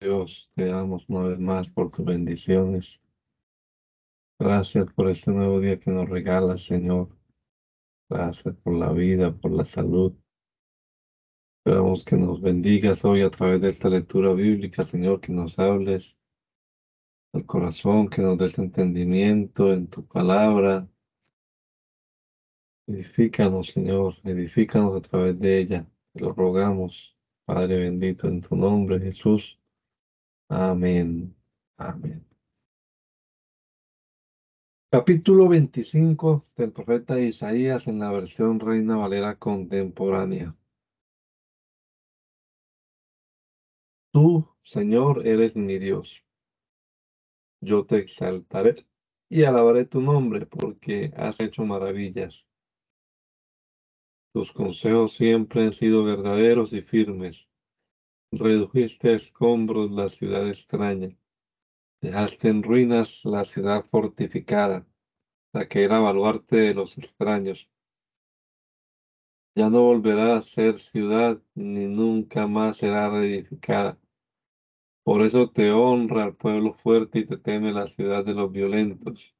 Dios, te damos una vez más por tus bendiciones. Gracias por este nuevo día que nos regalas, Señor. Gracias por la vida, por la salud. Esperamos que nos bendigas hoy a través de esta lectura bíblica, Señor, que nos hables al corazón, que nos des entendimiento en tu palabra. Edifícanos, Señor, edifícanos a través de ella. Te lo rogamos, Padre bendito, en tu nombre, Jesús. Amén. Amén. Capítulo 25 del profeta Isaías en la versión Reina Valera contemporánea. Tú, Señor, eres mi Dios. Yo te exaltaré y alabaré tu nombre porque has hecho maravillas. Tus consejos siempre han sido verdaderos y firmes redujiste a escombros la ciudad extraña, dejaste en ruinas la ciudad fortificada, la que era baluarte de los extraños. Ya no volverá a ser ciudad, ni nunca más será reedificada. Por eso te honra el pueblo fuerte y te teme la ciudad de los violentos,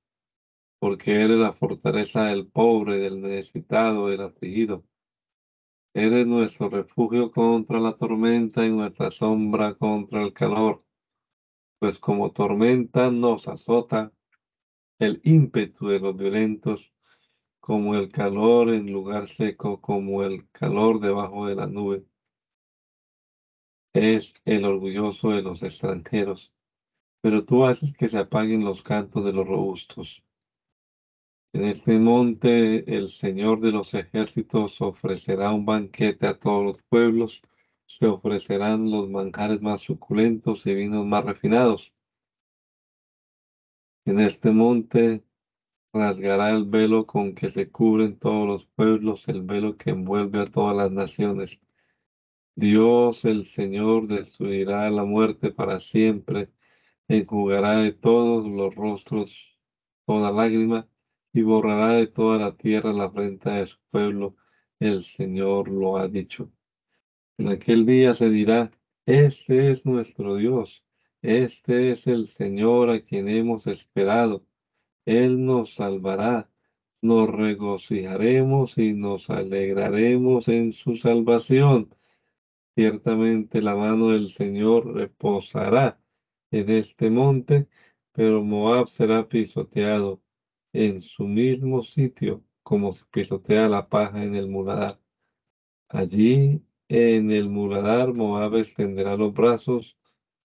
porque eres la fortaleza del pobre, del necesitado, del afligido Eres nuestro refugio contra la tormenta y nuestra sombra contra el calor, pues como tormenta nos azota el ímpetu de los violentos, como el calor en lugar seco, como el calor debajo de la nube. Es el orgulloso de los extranjeros, pero tú haces que se apaguen los cantos de los robustos. En este monte el Señor de los ejércitos ofrecerá un banquete a todos los pueblos, se ofrecerán los manjares más suculentos y vinos más refinados. En este monte rasgará el velo con que se cubren todos los pueblos, el velo que envuelve a todas las naciones. Dios el Señor destruirá la muerte para siempre, enjugará de todos los rostros toda lágrima y borrará de toda la tierra la frente de su pueblo. El Señor lo ha dicho. En aquel día se dirá, este es nuestro Dios, este es el Señor a quien hemos esperado. Él nos salvará, nos regocijaremos y nos alegraremos en su salvación. Ciertamente la mano del Señor reposará en este monte, pero Moab será pisoteado en su mismo sitio, como se pisotea la paja en el muladar. Allí en el muladar Moab extenderá los brazos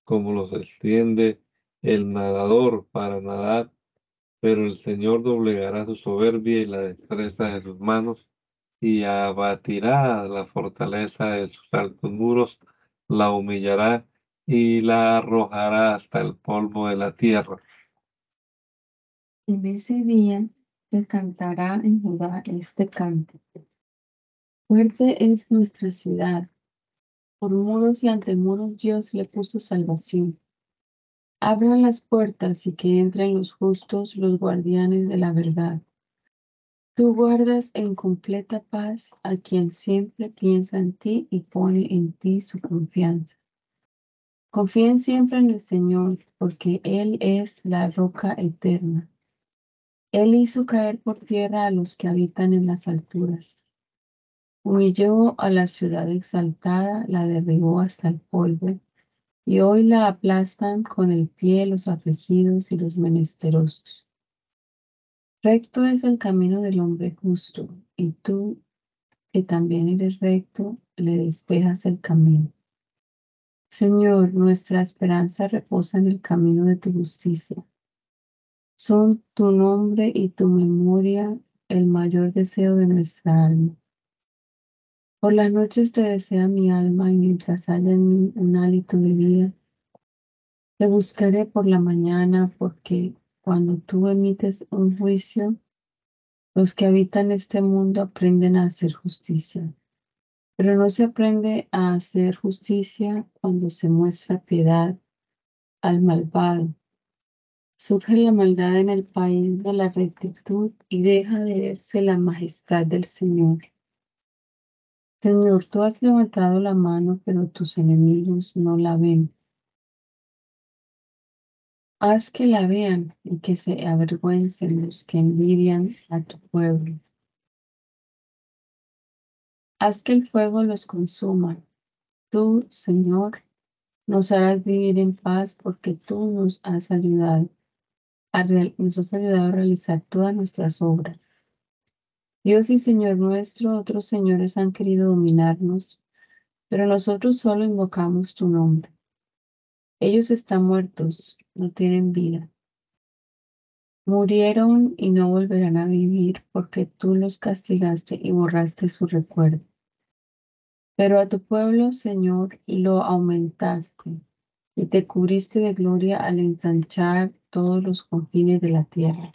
como los extiende el nadador para nadar, pero el Señor doblegará su soberbia y la destreza de sus manos y abatirá la fortaleza de sus altos muros, la humillará y la arrojará hasta el polvo de la tierra. En ese día se cantará en Judá este cántico. Fuerte es nuestra ciudad. Por muros y ante muros Dios le puso salvación. Abran las puertas y que entren los justos, los guardianes de la verdad. Tú guardas en completa paz a quien siempre piensa en ti y pone en ti su confianza. Confíen siempre en el Señor, porque Él es la roca eterna. Él hizo caer por tierra a los que habitan en las alturas. Humilló a la ciudad exaltada, la derribó hasta el polvo, y hoy la aplastan con el pie los afligidos y los menesterosos. Recto es el camino del hombre justo, y tú, que también eres recto, le despejas el camino. Señor, nuestra esperanza reposa en el camino de tu justicia son tu nombre y tu memoria el mayor deseo de nuestra alma. Por las noches te desea mi alma y mientras haya en mí un hálito de vida, te buscaré por la mañana porque cuando tú emites un juicio, los que habitan este mundo aprenden a hacer justicia. Pero no se aprende a hacer justicia cuando se muestra piedad al malvado Surge la maldad en el país de la rectitud y deja de verse la majestad del Señor. Señor, tú has levantado la mano, pero tus enemigos no la ven. Haz que la vean y que se avergüencen los que envidian a tu pueblo. Haz que el fuego los consuma. Tú, Señor, nos harás vivir en paz porque tú nos has ayudado nos has ayudado a realizar todas nuestras obras. Dios y Señor nuestro, otros señores han querido dominarnos, pero nosotros solo invocamos tu nombre. Ellos están muertos, no tienen vida. Murieron y no volverán a vivir porque tú los castigaste y borraste su recuerdo. Pero a tu pueblo, Señor, lo aumentaste y te cubriste de gloria al ensanchar todos los confines de la tierra.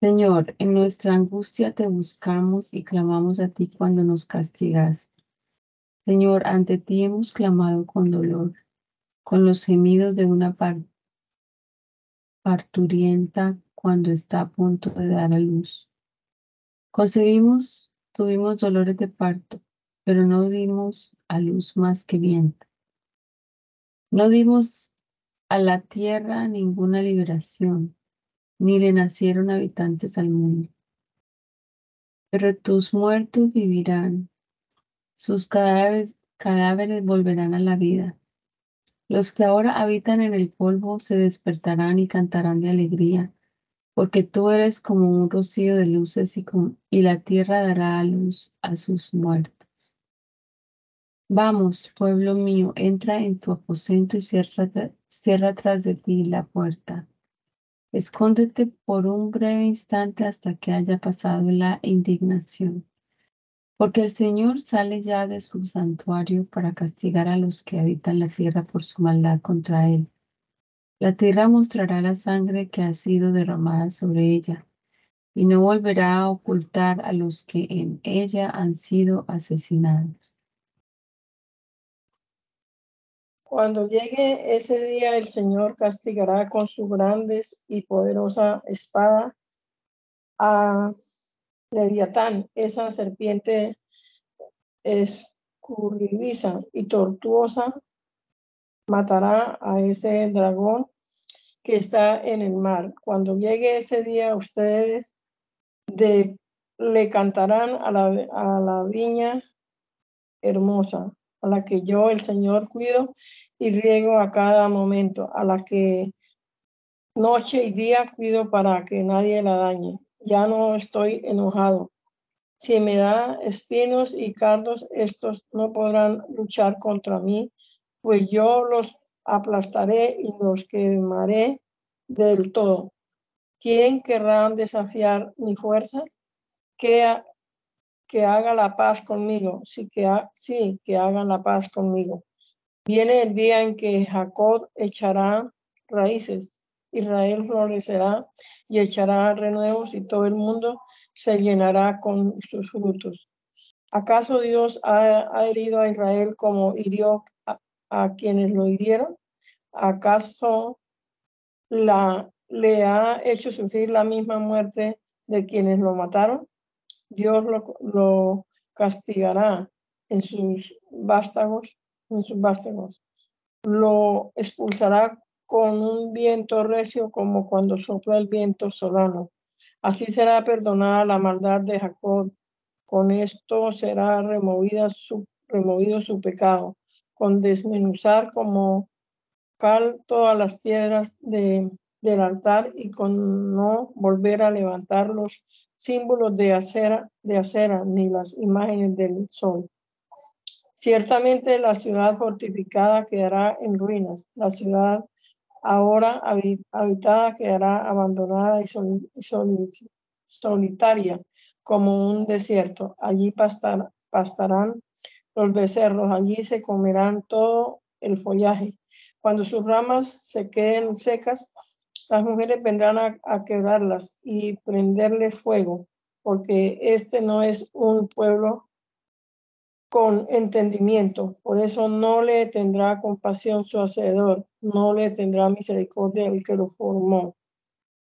Señor, en nuestra angustia te buscamos y clamamos a ti cuando nos castigaste. Señor, ante ti hemos clamado con dolor con los gemidos de una parturienta cuando está a punto de dar a luz. Concebimos, tuvimos dolores de parto, pero no dimos a luz más que viento. No dimos a la tierra ninguna liberación, ni le nacieron habitantes al mundo. Pero tus muertos vivirán, sus cadáveres, cadáveres volverán a la vida los que ahora habitan en el polvo se despertarán y cantarán de alegría, porque tú eres como un rocío de luces y, y la tierra dará a luz a sus muertos. Vamos, pueblo mío, entra en tu aposento y cierra, cierra tras de ti la puerta. Escóndete por un breve instante hasta que haya pasado la indignación. Porque el Señor sale ya de su santuario para castigar a los que habitan la tierra por su maldad contra él. La tierra mostrará la sangre que ha sido derramada sobre ella y no volverá a ocultar a los que en ella han sido asesinados. Cuando llegue ese día, el Señor castigará con su grandes y poderosa espada a Leviatán, esa serpiente escurridiza y tortuosa, matará a ese dragón que está en el mar. Cuando llegue ese día, ustedes le cantarán a la viña hermosa, a la que yo, el Señor, cuido y riego a cada momento, a la que noche y día cuido para que nadie la dañe ya no estoy enojado. Si me da espinos y cardos, estos no podrán luchar contra mí, pues yo los aplastaré y los quemaré del todo. ¿Quién querrá desafiar mi fuerza? Que, que haga la paz conmigo. Sí que, sí, que hagan la paz conmigo. Viene el día en que Jacob echará raíces Israel florecerá y echará renuevos y todo el mundo se llenará con sus frutos. ¿Acaso Dios ha, herido a Israel como hirió a, quienes lo hirieron? ¿Acaso la, le ha hecho sufrir la misma muerte de quienes lo mataron? Dios lo, lo castigará en sus vástagos, en sus vástagos. Lo expulsará con un viento recio como cuando sopla el viento solano. Así será perdonada la maldad de Jacob. Con esto será removida su, removido su pecado, con desmenuzar como cal todas las piedras de, del altar y con no volver a levantar los símbolos de acera, de acera ni las imágenes del sol. Ciertamente la ciudad fortificada quedará en ruinas, la ciudad ahora habitada quedará abandonada y solitaria como un desierto. Allí pastarán los becerros, allí se comerán todo el follaje. Cuando sus ramas se queden secas, las mujeres vendrán a, a quebrarlas y prenderles fuego, porque este no es un pueblo con entendimiento. Por eso no le tendrá compasión su hacedor, no le tendrá misericordia el que lo formó.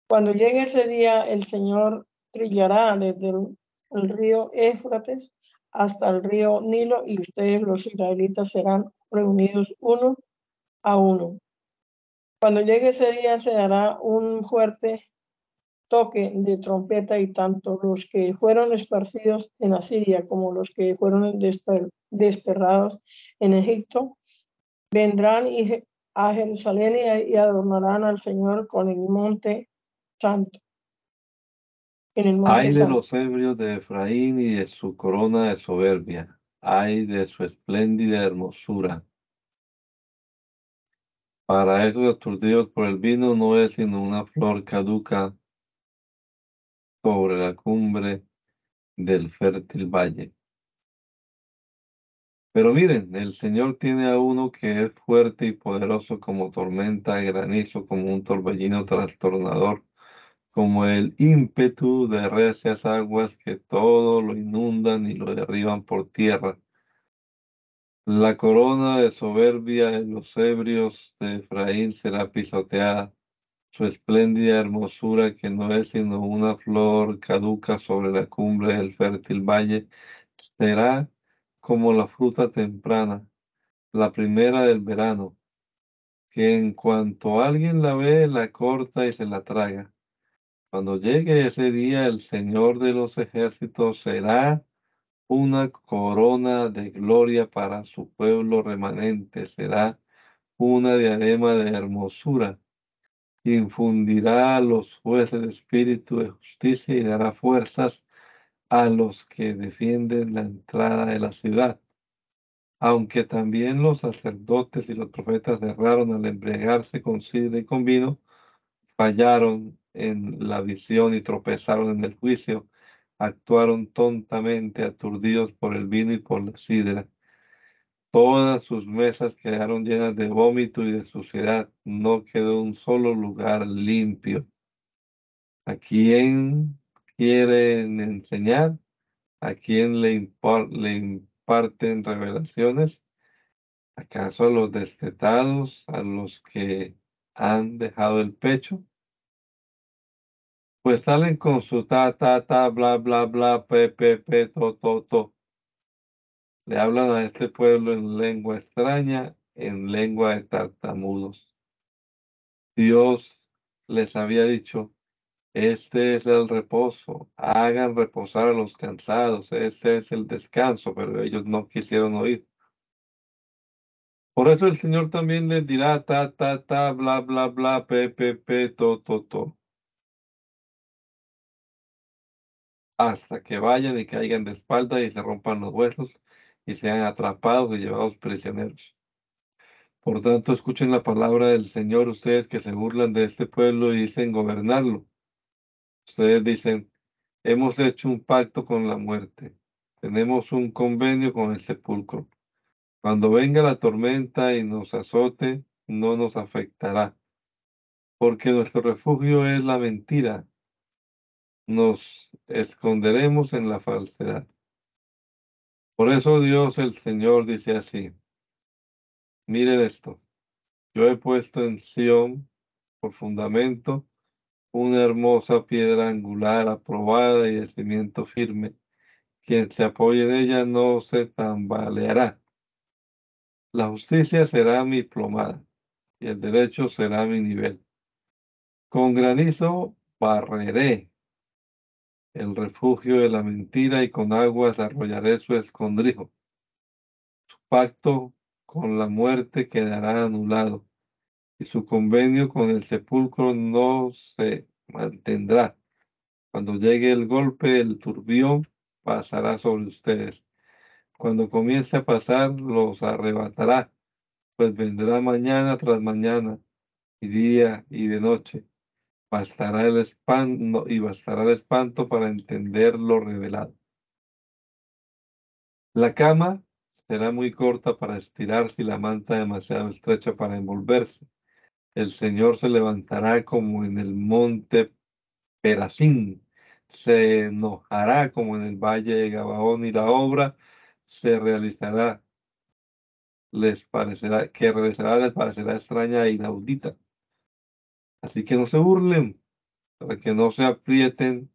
Cuando llegue ese día, el Señor trillará desde el, río Éfrates hasta el río Nilo y ustedes los israelitas serán reunidos uno a uno. Cuando llegue ese día se hará un fuerte toque de trompeta y tanto los que fueron esparcidos en Asiria como los que fueron desterrados en Egipto vendrán a Jerusalén y adornarán al Señor con el monte santo. Hay de los ebrios de Efraín y de su corona de soberbia, hay de su espléndida hermosura. Para esos aturdidos por el vino no es sino una flor caduca sobre la cumbre del fértil valle. Pero miren, el Señor tiene a uno que es fuerte y poderoso como tormenta, granizo, como un torbellino trastornador, como el ímpetu de recias aguas que todo lo inundan y lo derriban por tierra. La corona de soberbia en los ebrios de Efraín será pisoteada, su espléndida hermosura, que no es sino una flor caduca sobre la cumbre del fértil valle, será como la fruta temprana, la primera del verano, que en cuanto alguien la ve, la corta y se la traga. Cuando llegue ese día, el Señor de los ejércitos será una corona de gloria para su pueblo remanente, será una diadema de hermosura. Infundirá a los jueces de espíritu de justicia y dará fuerzas a los que defienden la entrada de la ciudad. Aunque también los sacerdotes y los profetas erraron al embriagarse con sidra y con vino, fallaron en la visión y tropezaron en el juicio, actuaron tontamente, aturdidos por el vino y por la sidra. Todas sus mesas quedaron llenas de vómito y de suciedad. No quedó un solo lugar limpio. ¿A quién quieren enseñar? ¿A quién le, le imparten revelaciones? ¿Acaso a los destetados, a los que han dejado el pecho? Pues salen con su ta, ta, ta, bla, bla, bla, pe, pe, pe, to, to, to. Le hablan a este pueblo en lengua extraña, en lengua de tartamudos. Dios les había dicho, este es el reposo, hagan reposar a los cansados, este es el descanso, pero ellos no quisieron oír. Por eso el Señor también les dirá ta, ta, ta, bla, bla, bla, pe, pe, pe, to, to, to. Hasta que vayan y caigan de espalda y se rompan los huesos y sean atrapados y llevados prisioneros. Por tanto, escuchen la palabra del Señor ustedes que se burlan de este pueblo y dicen gobernarlo. Ustedes dicen, hemos hecho un pacto con la muerte, tenemos un convenio con el sepulcro. Cuando venga la tormenta y nos azote, no nos afectará, porque nuestro refugio es la mentira nos esconderemos en la falsedad. Por eso Dios el Señor dice así, miren esto, yo he puesto en Sión por fundamento una hermosa piedra angular aprobada y el cimiento firme. Quien se apoye en ella no se tambaleará. La justicia será mi plomada y el derecho será mi nivel. Con granizo barreré el refugio de la mentira y con aguas arrollaré su escondrijo. Su pacto con la muerte quedará anulado y su convenio con el sepulcro no se mantendrá. Cuando llegue el golpe, el turbión pasará sobre ustedes. Cuando comience a pasar, los arrebatará, pues vendrá mañana tras mañana, y día y de noche bastará el espanto y bastará el espanto para entender lo revelado. La cama será muy corta para estirarse y la manta demasiado estrecha para envolverse. El Señor se levantará como en el monte Perazín, se enojará como en el valle de Gabaón y la obra se realizará. Les parecerá que realizará les parecerá extraña e inaudita. Así que no se burlen, para que no se aprieten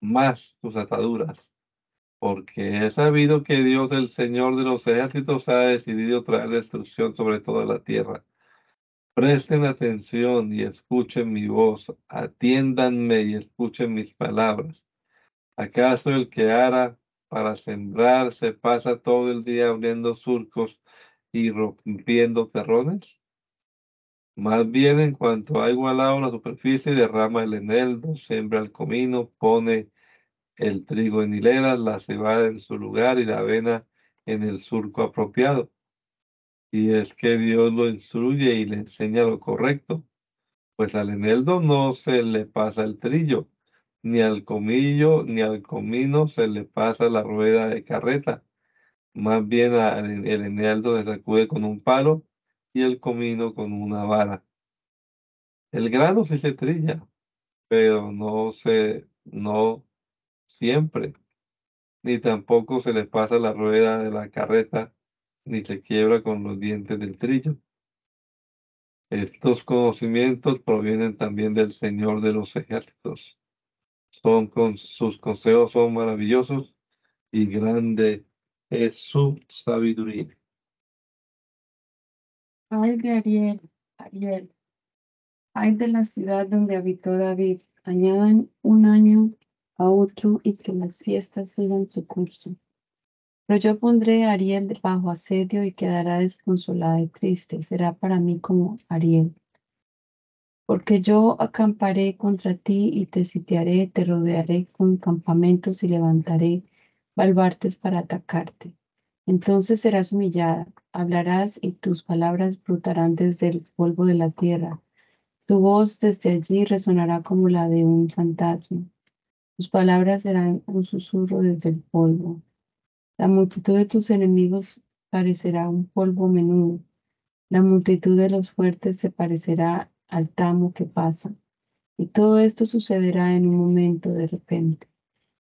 más sus ataduras, porque he sabido que Dios, el Señor de los ejércitos, ha decidido traer destrucción sobre toda la tierra. Presten atención y escuchen mi voz, atiéndanme y escuchen mis palabras. ¿Acaso el que ara para sembrar se pasa todo el día abriendo surcos y rompiendo terrones? Más bien, en cuanto ha igualado la superficie, derrama el eneldo, siembra el comino, pone el trigo en hileras, la cebada en su lugar y la avena en el surco apropiado. Y es que Dios lo instruye y le enseña lo correcto, pues al eneldo no se le pasa el trillo, ni al comillo ni al comino se le pasa la rueda de carreta. Más bien el eneldo se sacude con un palo y el comino con una vara. El grano sí se trilla, pero no se, no siempre, ni tampoco se le pasa la rueda de la carreta, ni se quiebra con los dientes del trillo. Estos conocimientos provienen también del Señor de los ejércitos. Son con sus consejos son maravillosos y grande es su sabiduría. Ay de Ariel, Ariel, ay de la ciudad donde habitó David, añadan un año a otro y que las fiestas sigan su curso. Pero yo pondré a Ariel bajo asedio y quedará desconsolada y triste, será para mí como Ariel. Porque yo acamparé contra ti y te sitiaré, te rodearé con campamentos y levantaré baluartes para atacarte. Entonces serás humillada, hablarás y tus palabras brotarán desde el polvo de la tierra. Tu voz desde allí resonará como la de un fantasma. Tus palabras serán un susurro desde el polvo. La multitud de tus enemigos parecerá un polvo menudo. La multitud de los fuertes se parecerá al tamo que pasa. Y todo esto sucederá en un momento de repente.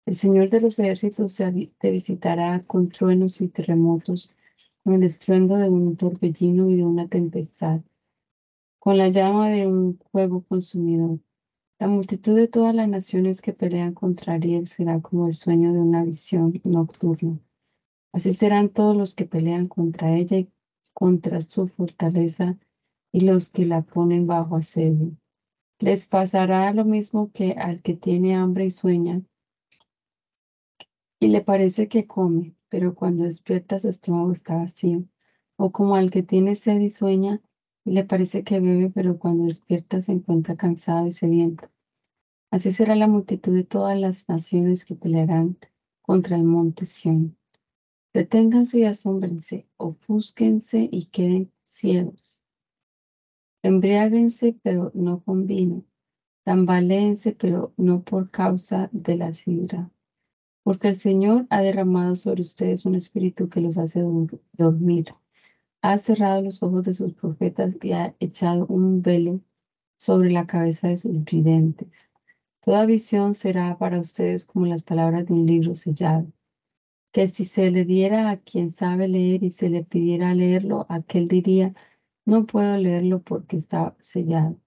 El Señor de los ejércitos te visitará con truenos y terremotos, con el estruendo de un torbellino y de una tempestad, con la llama de un fuego consumidor. La multitud de todas las naciones que pelean contra Ariel será como el sueño de una visión nocturna. Así serán todos los que pelean contra ella y contra su fortaleza y los que la ponen bajo asedio. Les pasará lo mismo que al que tiene hambre y sueña, y le parece que come, pero cuando despierta su estómago está vacío, o como al que tiene sed y sueña, y le parece que bebe, pero cuando despierta se encuentra cansado y sediento. Así será la multitud de todas las naciones que pelearán contra el monte Sión. Deténganse y asómbrense, ofúsquense y queden ciegos. Embriáguense, pero no con vino. Tambaléense, pero no por causa de la sidra porque el Señor ha derramado sobre ustedes un espíritu que los hace dormir. Ha cerrado los ojos de sus profetas y ha echado un velo sobre la cabeza de sus videntes. Toda visión será para ustedes como las palabras de un libro sellado, que si se le diera a quien sabe leer y se le pidiera leerlo, aquel diría, no puedo leerlo porque está sellado.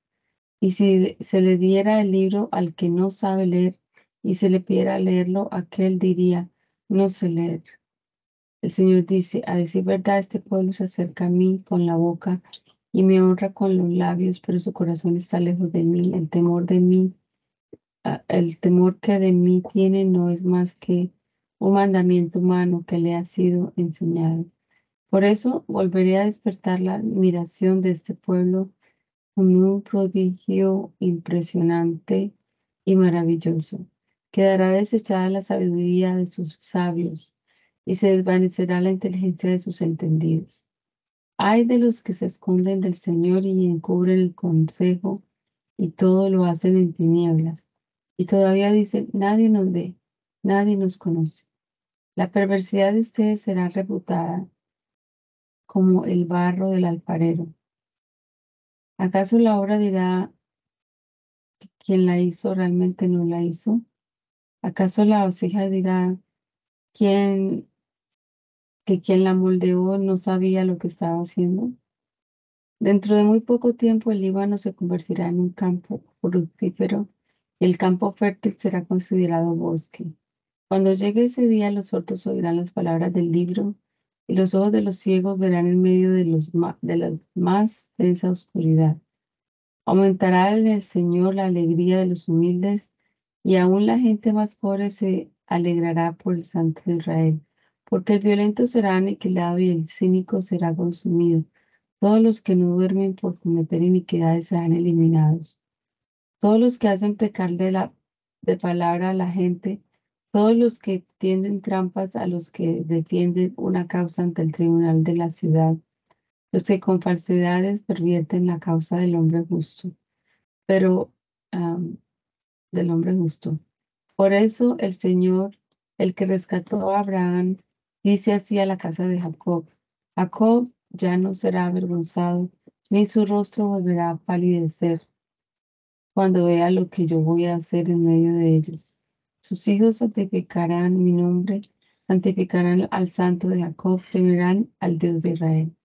Y si se le diera el libro al que no sabe leer, y se le pidiera leerlo, aquel diría, no sé leer. El Señor dice, a decir verdad, este pueblo se acerca a mí con la boca y me honra con los labios, pero su corazón está lejos de mí. El temor de mí, ah, el temor que de mí tiene no es más que un mandamiento humano que le ha sido enseñado. Por eso volveré a despertar la admiración de este pueblo con un prodigio impresionante y maravilloso. Quedará desechada la sabiduría de sus sabios y se desvanecerá la inteligencia de sus entendidos. Hay de los que se esconden del Señor y encubren el consejo y todo lo hacen en tinieblas. Y todavía dicen, nadie nos ve, nadie nos conoce. La perversidad de ustedes será reputada como el barro del alfarero. ¿Acaso la obra dirá que quien la hizo realmente no la hizo? ¿Acaso la vasija dirá quién que quien la moldeó no sabía lo que estaba haciendo? Dentro de muy poco tiempo el Líbano se convertirá en un campo fructífero y el campo fértil será considerado bosque. Cuando llegue ese día los sordos oirán las palabras del libro y los ojos de los ciegos verán en medio de, los de la más densa oscuridad. Aumentará en el Señor la alegría de los humildes, y aún la gente más pobre se alegrará por el Santo de Israel, porque el violento será aniquilado y el cínico será consumido. Todos los que no duermen por cometer iniquidades serán eliminados. Todos los que hacen pecar de, la, de palabra a la gente, todos los que tienden trampas a los que defienden una causa ante el tribunal de la ciudad, los que con falsedades pervierten la causa del hombre justo, pero del hombre justo. Por eso el Señor, el que rescató a Abraham, dice así a la casa de Jacob, Jacob ya no será avergonzado, ni su rostro volverá a palidecer cuando vea lo que yo voy a hacer en medio de ellos. Sus hijos santificarán mi nombre, santificarán al santo de Jacob, temerán al Dios de Israel.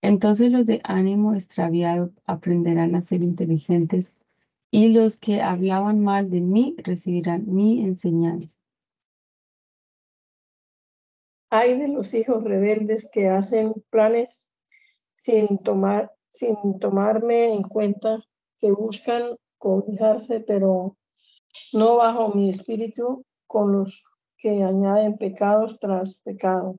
Entonces los de ánimo extraviado aprenderán a ser inteligentes y los que hablaban mal de mí recibirán mi enseñanza. Hay de los hijos rebeldes que hacen planes sin tomar, sin tomarme en cuenta, que buscan cobijarse, pero no bajo mi espíritu con los que añaden pecados tras pecado.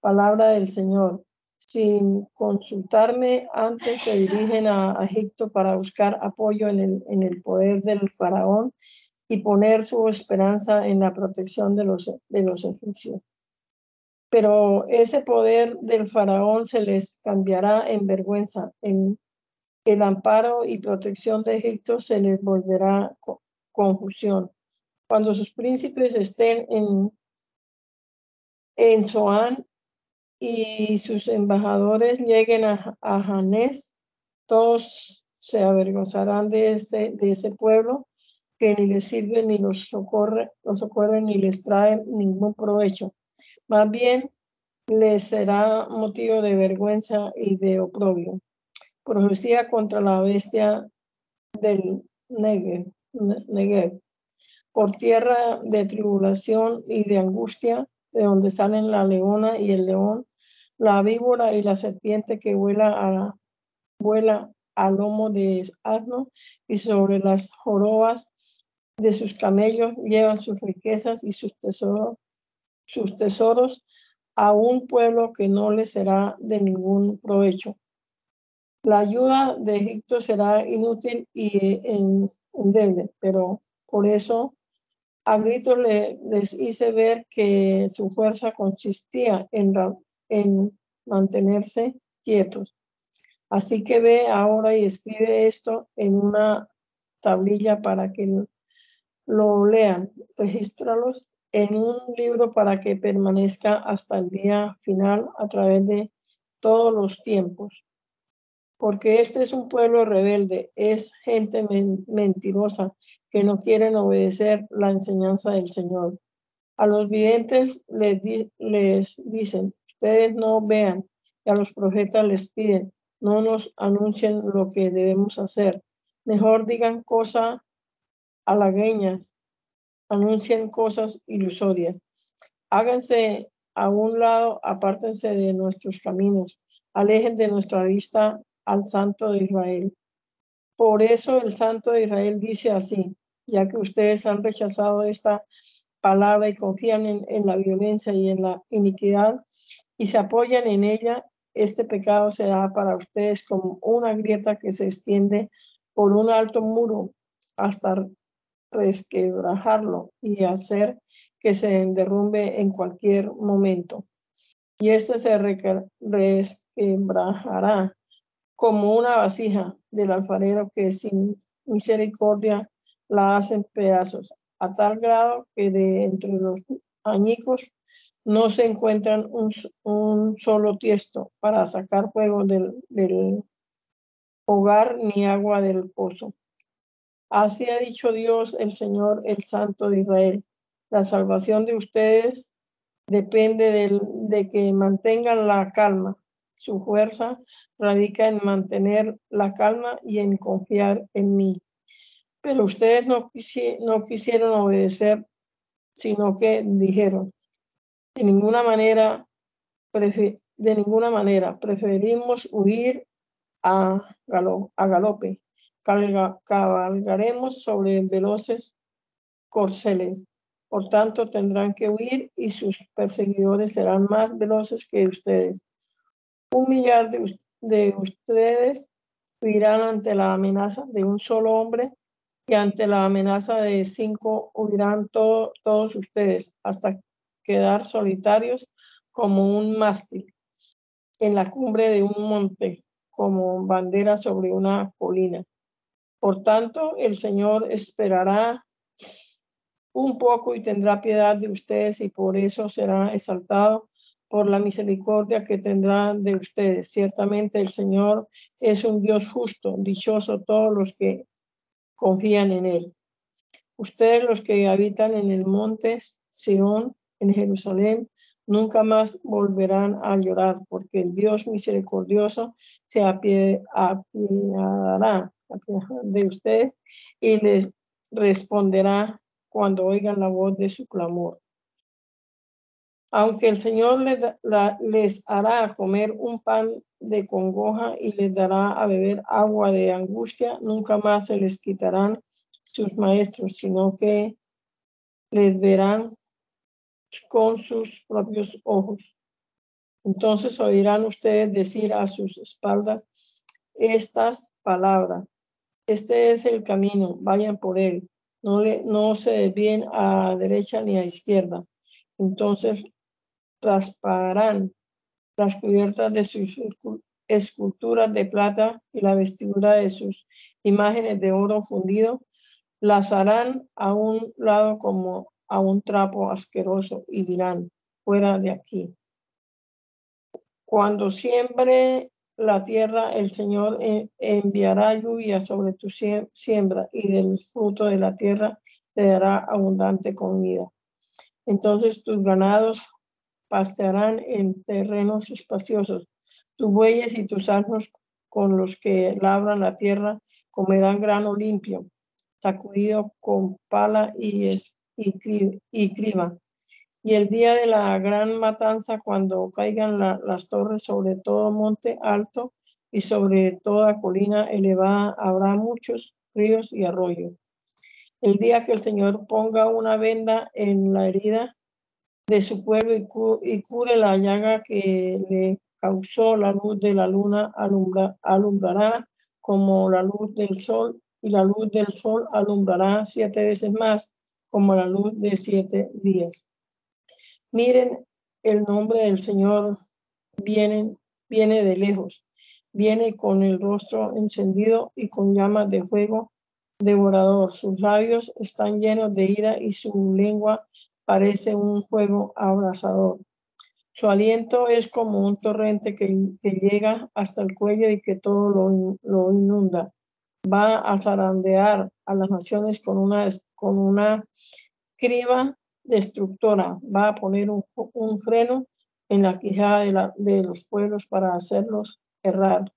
Palabra del Señor sin consultarme antes se dirigen a, Egipto para buscar apoyo en el, en el, poder del faraón y poner su esperanza en la protección de los, de los egipcios. Pero ese poder del faraón se les cambiará en vergüenza. En el amparo y protección de Egipto se les volverá confusión. Cuando sus príncipes estén en, en Zoán y sus embajadores lleguen a, a Janés, todos se avergonzarán de ese, de ese pueblo que ni les sirve ni los socorre, los socorre ni les trae ningún provecho. Más bien les será motivo de vergüenza y de oprobio. Profecía contra la bestia del Negev, Negev. Por tierra de tribulación y de angustia, de donde salen la leona y el león, la víbora y la serpiente que vuela a, vuela al lomo de asno y sobre las jorobas de sus camellos llevan sus riquezas y sus tesoros, sus tesoros a un pueblo que no le será de ningún provecho. La ayuda de Egipto será inútil y endeble, pero por eso a gritos les hice ver que su fuerza consistía en, en mantenerse quietos. Así que ve ahora y escribe esto en una tablilla para que lo lean. Regístralos en un libro para que permanezca hasta el día final a través de todos los tiempos. Porque este es un pueblo rebelde, es gente mentirosa que no quieren obedecer la enseñanza del Señor. A los videntes les, dicen, ustedes no vean y a los profetas les piden, no nos anuncien lo que debemos hacer. Mejor digan cosas halagüeñas, anuncien cosas ilusorias. Háganse a un lado, apártense de nuestros caminos, alejen de nuestra vista al Santo de Israel. Por eso el Santo de Israel dice así, ya que ustedes han rechazado esta palabra y confían en, la violencia y en la iniquidad, y se apoyan en ella, este pecado será para ustedes como una grieta que se extiende por un alto muro hasta resquebrajarlo y hacer que se derrumbe en cualquier momento. Y este se resquebrajará como una vasija del alfarero que sin misericordia la hace en pedazos, a tal grado que de entre los añicos no se encuentran un, solo tiesto para sacar fuego del hogar ni agua del pozo. Así ha dicho Dios, el Señor, el Santo de Israel. La salvación de ustedes depende de que mantengan la calma. Su fuerza radica en mantener la calma y en confiar en mí. Pero ustedes no, no quisieron obedecer, sino que dijeron, de ninguna manera de ninguna manera. Preferimos huir a, a galope. cabalgaremos sobre veloces corceles. Por tanto, tendrán que huir y sus perseguidores serán más veloces que ustedes. Un millar de, de ustedes huirán ante la amenaza de un solo hombre y ante la amenaza de cinco huirán todos ustedes hasta quedar solitarios como un mástil en la cumbre de un monte, como bandera sobre una colina. Por tanto, el Señor esperará un poco y tendrá piedad de ustedes y por eso será exaltado por la misericordia que tendrá de ustedes. Ciertamente el Señor es un Dios justo, dichoso todos los que confían en Él. Ustedes los que habitan en el monte Sion, en Jerusalén, nunca más volverán a llorar, porque el Dios misericordioso se apiadará de ustedes y les responderá cuando oigan la voz de su clamor. Aunque el Señor les, hará comer un pan de congoja y les dará a beber agua de angustia, nunca más se les quitarán sus maestros, sino que les verán con sus propios ojos. Entonces oirán ustedes decir a sus espaldas estas palabras. Este es el camino, vayan por él. No, le, no se desvíen a derecha ni a izquierda. Entonces rasparán las cubiertas de sus esculturas de plata y la vestidura de sus imágenes de oro fundido, las harán a un lado como a un trapo asqueroso y dirán, fuera de aquí. Cuando siembre la tierra, el Señor enviará lluvia sobre tu siembra y del fruto de la tierra te dará abundante comida. Entonces tus ganados pastearán en terrenos espaciosos. Tus bueyes y tus asnos con los que labran la tierra comerán grano limpio, sacudido con pala y, es, y, criba. Y el día de la gran matanza, cuando caigan las torres sobre todo monte alto y sobre toda colina elevada, habrá muchos ríos y arroyos. El día que el Señor ponga una venda en la herida de su pueblo y, cure la llaga que le causó la luz de la luna, alumbrará como la luz del sol, y la luz del sol alumbrará siete veces más como la luz de siete días. Miren, el nombre del Señor viene, viene de lejos, viene con el rostro encendido y con llamas de fuego devorador. Sus labios están llenos de ira y su lengua parece un fuego abrasador. Su aliento es como un torrente que, llega hasta el cuello y que todo lo, inunda va a zarandear a las naciones con una, con una criba destructora, va a poner un, freno en la quijada de, de los pueblos para hacerlos errar.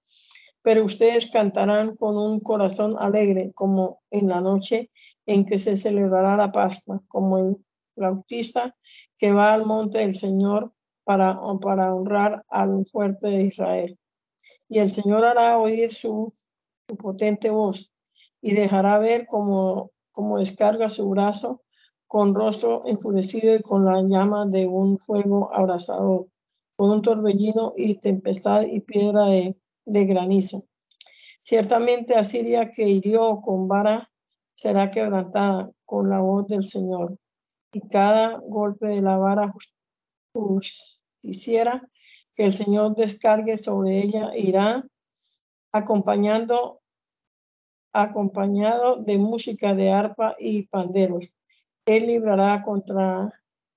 Pero ustedes cantarán con un corazón alegre, como en la noche en que se celebrará la Pascua, como el autista que va al monte del Señor para, honrar al fuerte de Israel. Y el Señor hará oír su potente voz y dejará ver cómo, cómo descarga su brazo con rostro enfurecido y con la llama de un fuego abrasador, con un torbellino y tempestad y piedra de granizo. Ciertamente Asiria que hirió con vara será quebrantada con la voz del Señor, y cada golpe de la vara justiciera que el Señor descargue sobre ella irá acompañando, acompañado de música de arpa y panderos. Él librará contra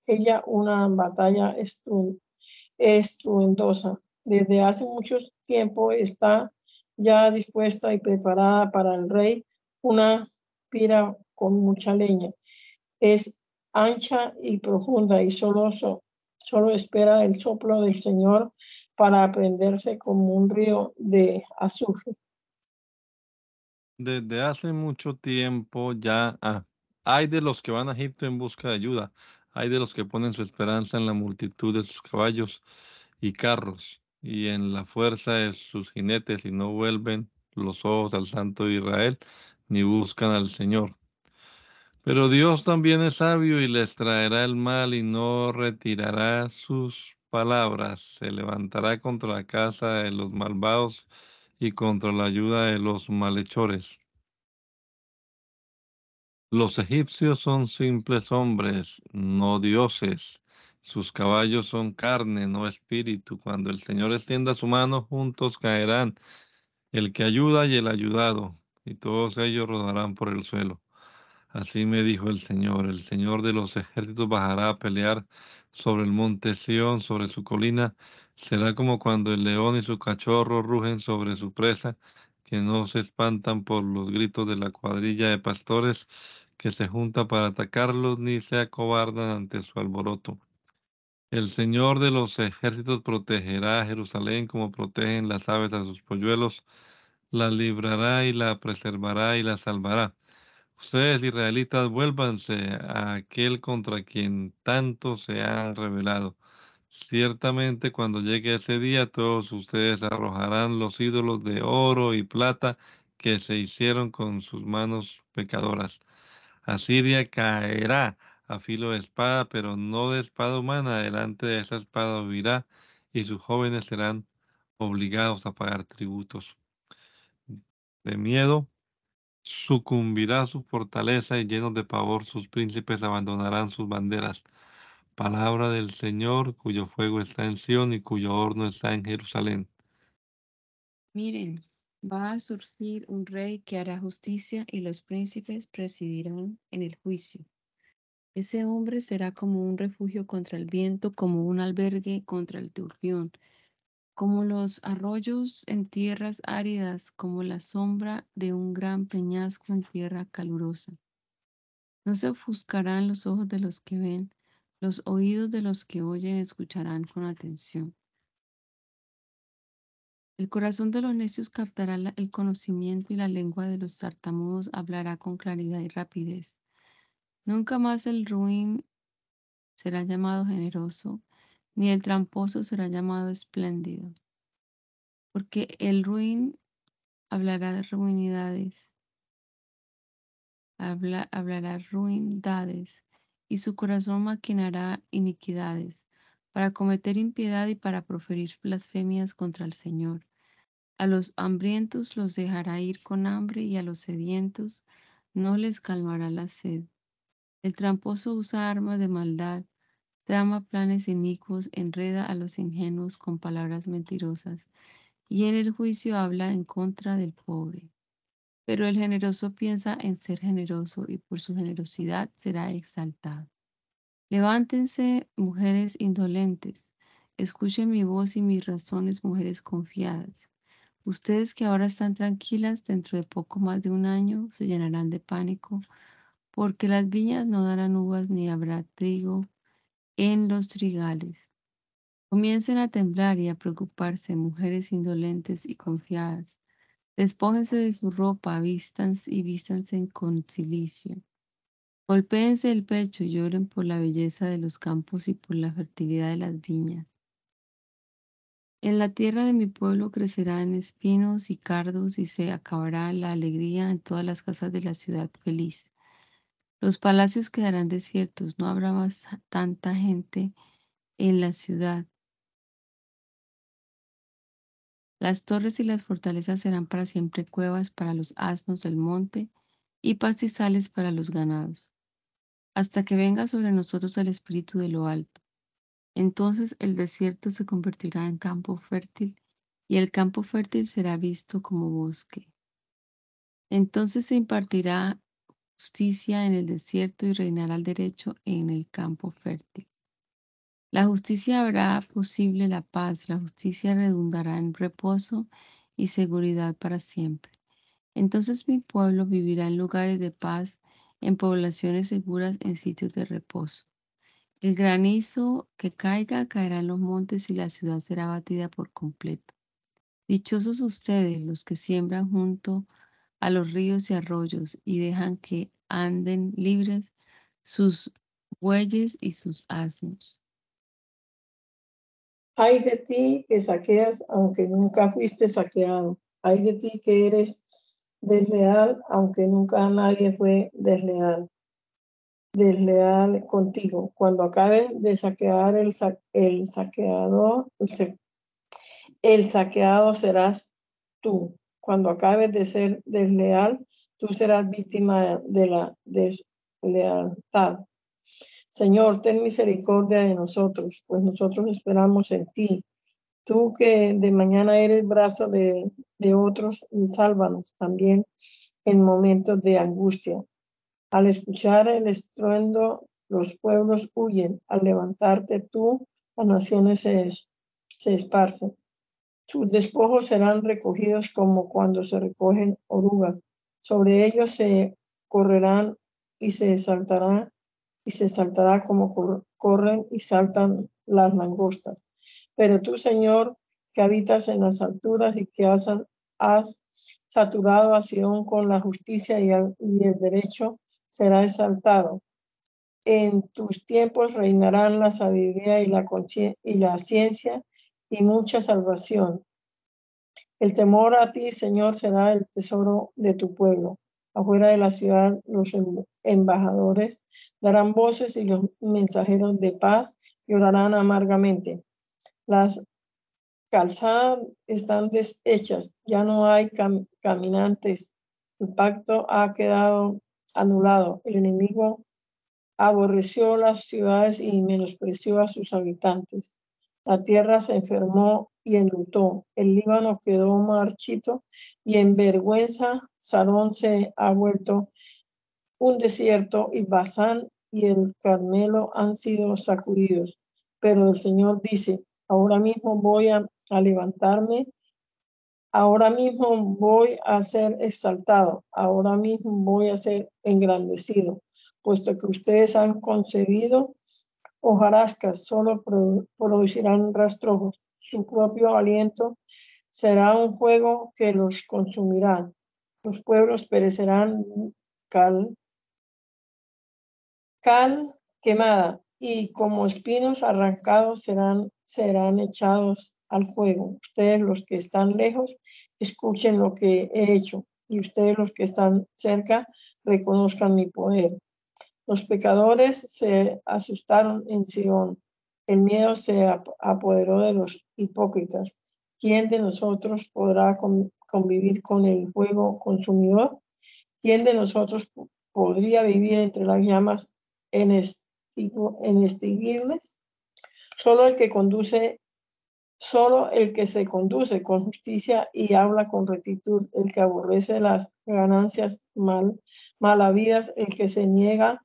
ella una batalla estruendosa. Desde hace mucho tiempo está ya dispuesta y preparada para el rey una pira con mucha leña. Es ancha y profunda y solo, solo espera el soplo del Señor para aprenderse como un río de azufre. Desde hace mucho tiempo ya ah, hay de los que van a Egipto en busca de ayuda, hay de los que ponen su esperanza en la multitud de sus caballos y carros, y en la fuerza de sus jinetes, y no vuelven los ojos al Santo de Israel, ni buscan al Señor. Pero Dios también es sabio y les traerá el mal y no retirará sus palabras. Se levantará contra la casa de los malvados y contra la ayuda de los malhechores. Los egipcios son simples hombres, no dioses. Sus caballos son carne, no espíritu. Cuando el Señor extienda su mano, juntos caerán el que ayuda y el ayudado, y todos ellos rodarán por el suelo. Así me dijo el Señor, el Señor de los ejércitos bajará a pelear sobre el monte Sión, sobre su colina. Será como cuando el león y su cachorro rugen sobre su presa, que no se espantan por los gritos de la cuadrilla de pastores que se junta para atacarlos, ni se acobardan ante su alboroto. El Señor de los ejércitos protegerá a Jerusalén como protegen las aves a sus polluelos, la librará y la preservará y la salvará Ustedes, israelitas, vuélvanse a aquel contra quien tanto se han revelado. Ciertamente cuando llegue ese día todos ustedes arrojarán los ídolos de oro y plata que se hicieron con sus manos pecadoras. Asiria caerá a filo de espada, pero no de espada humana. Delante de esa espada huirá y sus jóvenes serán obligados a pagar tributos. De miedo Sucumbirá su fortaleza y llenos de pavor sus príncipes abandonarán sus banderas. Palabra del Señor, cuyo fuego está en Sión y cuyo horno está en Jerusalén. Miren, va a surgir un rey que hará justicia y los príncipes presidirán en el juicio. Ese hombre será como un refugio contra el viento, como un albergue contra el turbión como los arroyos en tierras áridas, como la sombra de un gran peñasco en tierra calurosa. No se ofuscarán los ojos de los que ven, los oídos de los que oyen escucharán con atención. El corazón de los necios captará el conocimiento y la lengua de los tartamudos hablará con claridad y rapidez. Nunca más el ruin será llamado generoso, ni el tramposo será llamado espléndido, porque el ruin hablará de ruinidades, hablará ruindades, y su corazón maquinará iniquidades, para cometer impiedad y para proferir blasfemias contra el Señor. A los hambrientos los dejará ir con hambre y a los sedientos no les calmará la sed. El tramposo usa armas de maldad Trama planes inicuos, enreda a los ingenuos con palabras mentirosas, y en el juicio habla en contra del pobre. Pero el generoso piensa en ser generoso y por su generosidad será exaltado. Levántense, mujeres indolentes, escuchen mi voz y mis razones, mujeres confiadas. Ustedes que ahora están tranquilas, dentro de poco más de un año se llenarán de pánico, porque las viñas no darán uvas ni habrá trigo en los trigales. Comiencen a temblar y a preocuparse, mujeres indolentes y confiadas. Despójense de su ropa, vístanse y vístanse con silicio. Golpéense el pecho y lloren por la belleza de los campos y por la fertilidad de las viñas. En la tierra de mi pueblo crecerán espinos y cardos y se acabará la alegría en todas las casas de la ciudad feliz. Los palacios quedarán desiertos, no habrá más tanta gente en la ciudad. Las torres y las fortalezas serán para siempre cuevas para los asnos del monte y pastizales para los ganados, hasta que venga sobre nosotros el Espíritu de lo alto. Entonces el desierto se convertirá en campo fértil y el campo fértil será visto como bosque. Entonces se impartirá justicia en el desierto y reinará el derecho en el campo fértil. La justicia hará posible la paz, la justicia redundará en reposo y seguridad para siempre. Entonces mi pueblo vivirá en lugares de paz, en poblaciones seguras, en sitios de reposo. El granizo que caiga caerá en los montes y la ciudad será batida por completo. Dichosos ustedes los que siembran junto a los ríos y arroyos y dejan que anden libres sus bueyes y sus asnos. Hay de ti que saqueas aunque nunca fuiste saqueado. Hay de ti que eres desleal aunque nunca nadie fue desleal. Desleal contigo. Cuando acabes de saquear el, el saqueador, el saqueado serás tú. Cuando acabes de ser desleal, tú serás víctima de la deslealtad. Señor, ten misericordia de nosotros, pues nosotros esperamos en ti. Tú que de mañana eres brazo de, otros, sálvanos también en momentos de angustia. Al escuchar el estruendo, los pueblos huyen. Al levantarte tú, las naciones se, se esparcen. Sus despojos serán recogidos como cuando se recogen orugas. Sobre ellos se correrán y se saltarán y se saltará como corren y saltan las langostas. Pero tú, Señor, que habitas en las alturas y que has, saturado a Sion con la justicia y el, derecho, será exaltado. En tus tiempos reinarán la sabiduría y la, y la ciencia y mucha salvación. El temor a ti, Señor, será el tesoro de tu pueblo. Afuera de la ciudad, los em-, embajadores darán voces y los mensajeros de paz llorarán amargamente. Las calzadas están deshechas, ya no hay caminantes. El pacto ha quedado anulado. El enemigo aborreció las ciudades y menospreció a sus habitantes. La tierra se enfermó y enlutó. El Líbano quedó marchito y en vergüenza Sarón se ha vuelto un desierto y Bazán y el Carmelo han sido sacudidos. Pero el Señor dice, ahora mismo voy a, a levantarme, ahora mismo voy a ser exaltado, ahora mismo voy a ser engrandecido, puesto que ustedes han concebido hojarascas solo producirán rastrojos. Su propio aliento será un fuego que los consumirá. Los pueblos perecerán cal, cal quemada y como espinos arrancados serán, serán echados al fuego. Ustedes los que están lejos, escuchen lo que he hecho y ustedes los que están cerca, reconozcan mi poder. Los pecadores se asustaron en Sion. El miedo se apoderó de los hipócritas. ¿Quién de nosotros podrá convivir con el fuego consumidor? ¿Quién de nosotros podría vivir entre las llamas en, extinguirles? Solo el que conduce Solo el que se conduce con justicia y habla con rectitud, el que aborrece las ganancias mal, malavidas, el que se niega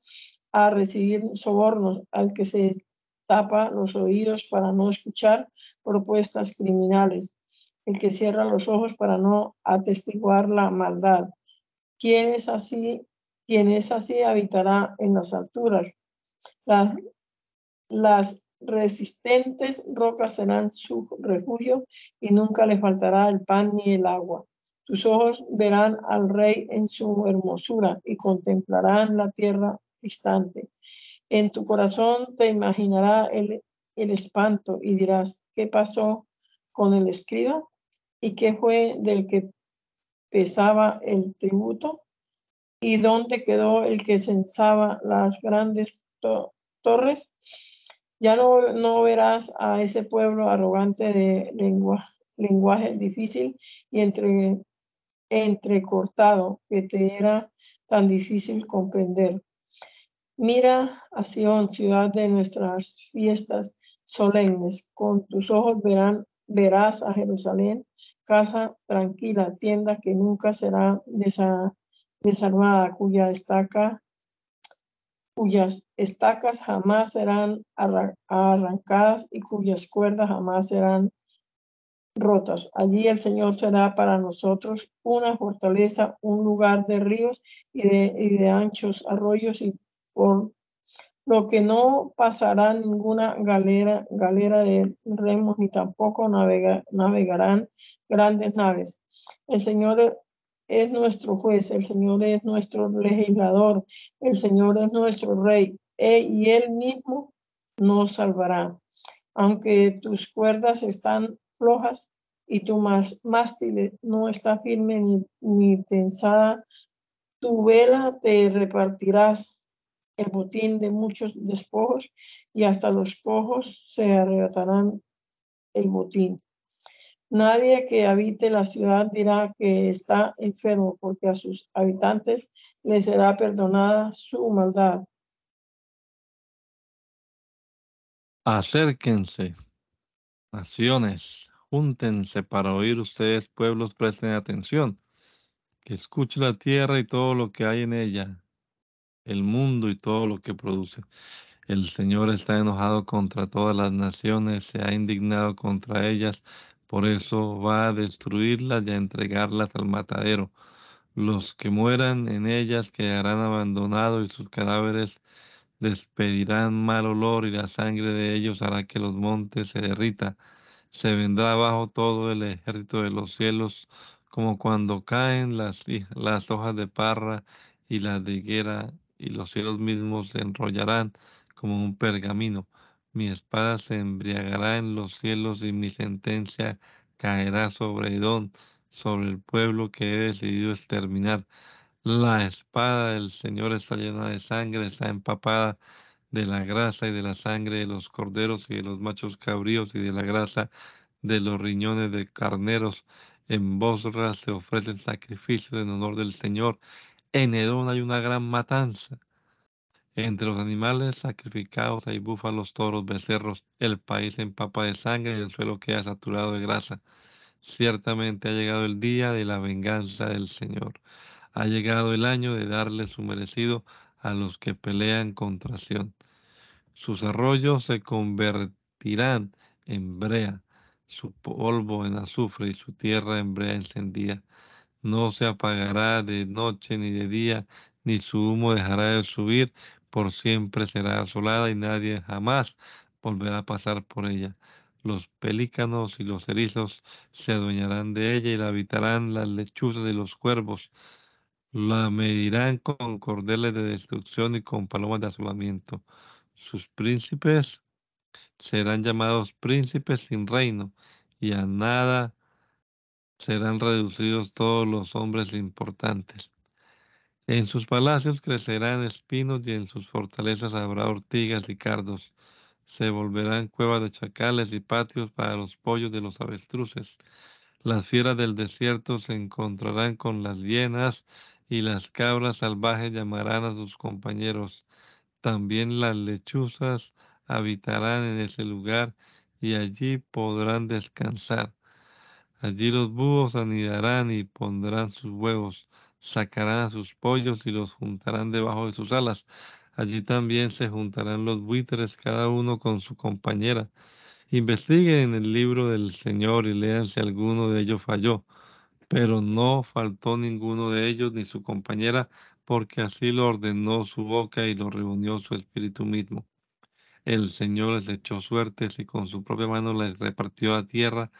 a recibir sobornos, al que se tapa los oídos para no escuchar propuestas criminales, el que cierra los ojos para no atestiguar la maldad. Quien es así, quien es así habitará en las alturas. Las, las resistentes rocas serán su refugio y nunca le faltará el pan ni el agua. Tus ojos verán al rey en su hermosura y contemplarán la tierra distante. En tu corazón te imaginará el, el espanto y dirás, ¿qué pasó con el escriba? ¿Y qué fue del que pesaba el tributo? ¿Y dónde quedó el que censaba las grandes torres? Ya no, no verás a ese pueblo arrogante de lenguaje difícil y entre, entrecortado que te era tan difícil comprender. Mira a Sion, ciudad de nuestras fiestas solemnes. Con tus ojos verán, verás a Jerusalén, casa tranquila, tienda que nunca será desarmada, cuya estaca cuyas estacas jamás serán arrancadas y cuyas cuerdas jamás serán rotas. Allí el Señor será para nosotros una fortaleza, un lugar de ríos y de, anchos arroyos y por lo que no pasará ninguna galera, galera de remos ni tampoco navegarán grandes naves. El Señor es nuestro juez, el Señor es nuestro legislador, el Señor es nuestro rey e, y Él mismo nos salvará. aunque tus cuerdas están flojas y tu mástil no está firme ni, ni tensada, tu vela te repartirás el botín de muchos despojos y hasta los cojos se arrebatarán el botín. Nadie que habite la ciudad dirá que está enfermo, porque a sus habitantes les será perdonada su maldad. Acérquense, naciones, júntense para oír ustedes, pueblos, presten atención, que escuche la tierra y todo lo que hay en ella, el mundo y todo lo que produce. El Señor está enojado contra todas las naciones, se ha indignado contra ellas, por eso va a destruirlas y a entregarlas al matadero. Los que mueran en ellas quedarán abandonados y sus cadáveres despedirán mal olor y la sangre de ellos hará que los montes se derrita. Se vendrá abajo todo el ejército de los cielos, como cuando caen las, las hojas de parra y la de higuera, y los cielos mismos se enrollarán como un pergamino. Mi espada se embriagará en los cielos y mi sentencia caerá sobre Edón, sobre el pueblo que he decidido exterminar. La espada del Señor está llena de sangre, está empapada de la grasa y de la sangre de los corderos y de los machos cabríos y de la grasa de los riñones de carneros. En Bosra se ofrecen sacrificios en honor del Señor. En Edón hay una gran matanza. Entre los animales sacrificados hay búfalos, toros, becerros. El país empapa de sangre y el suelo queda saturado de grasa. Ciertamente ha llegado el día de la venganza del Señor. Ha llegado el año de darle su merecido a los que pelean contra Sion. Sus arroyos se convertirán en brea, su polvo en azufre y su tierra en brea encendida. No se apagará de noche ni de día, ni su humo dejará de subir, por siempre será asolada y nadie jamás volverá a pasar por ella. Los pelícanos y los erizos se adueñarán de ella y la habitarán las lechuzas de los cuervos. La medirán con cordeles de destrucción y con palomas de asolamiento. Sus príncipes serán llamados príncipes sin reino y a nada serán reducidos todos los hombres importantes. En sus palacios crecerán espinos y en sus fortalezas habrá ortigas y cardos. Se volverán cuevas de chacales y patios para los pollos de los avestruces. Las fieras del desierto se encontrarán con las hienas y las cabras salvajes llamarán a sus compañeros. También las lechuzas habitarán en ese lugar y allí podrán descansar. Allí los búhos anidarán y pondrán sus huevos sacarán a sus pollos y los juntarán debajo de sus alas. Allí también se juntarán los buitres, cada uno con su compañera. Investiguen el libro del Señor y lean si alguno de ellos falló. Pero no faltó ninguno de ellos ni su compañera, porque así lo ordenó su boca y lo reunió su espíritu mismo. El Señor les echó suertes y con su propia mano les repartió la tierra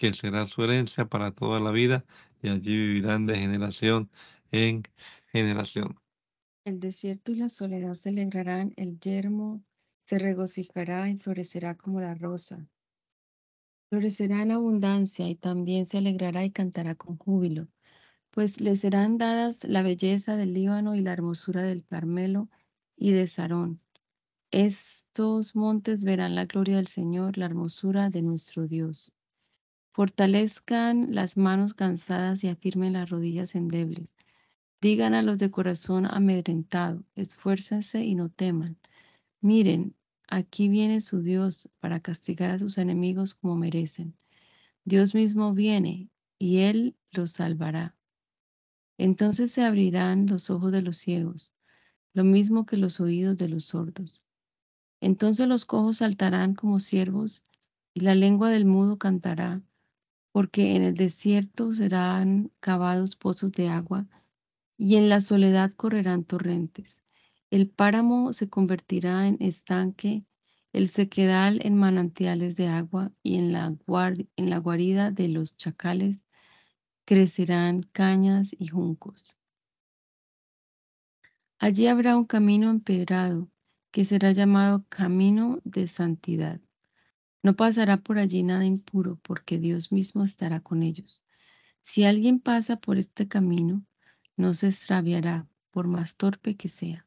que será su herencia para toda la vida, y allí vivirán de generación en generación. El desierto y la soledad se alegrarán, el yermo se regocijará y florecerá como la rosa. Florecerá en abundancia y también se alegrará y cantará con júbilo, pues le serán dadas la belleza del Líbano y la hermosura del Carmelo y de Sarón. Estos montes verán la gloria del Señor, la hermosura de nuestro Dios. Fortalezcan las manos cansadas y afirmen las rodillas endebles. Digan a los de corazón amedrentado, esfuércense y no teman. Miren, aquí viene su Dios para castigar a sus enemigos como merecen. Dios mismo viene y Él los salvará. Entonces se abrirán los ojos de los ciegos, lo mismo que los oídos de los sordos. Entonces los cojos saltarán como siervos y la lengua del mudo cantará porque en el desierto serán cavados pozos de agua y en la soledad correrán torrentes. El páramo se convertirá en estanque, el sequedal en manantiales de agua y en la, en la guarida de los chacales crecerán cañas y juncos. Allí habrá un camino empedrado que será llamado camino de santidad. No pasará por allí nada impuro, porque Dios mismo estará con ellos. Si alguien pasa por este camino, no se extraviará, por más torpe que sea.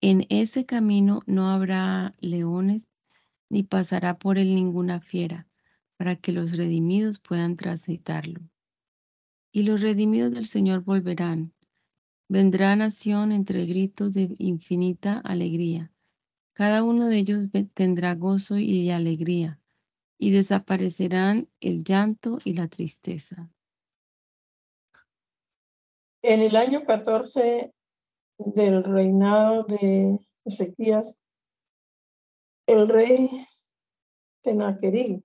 En ese camino no habrá leones, ni pasará por él ninguna fiera, para que los redimidos puedan transitarlo. Y los redimidos del Señor volverán. Vendrá nación entre gritos de infinita alegría cada uno de ellos tendrá gozo y alegría, y desaparecerán el llanto y la tristeza. En el año 14 del reinado de Ezequías, el rey Tenaquerí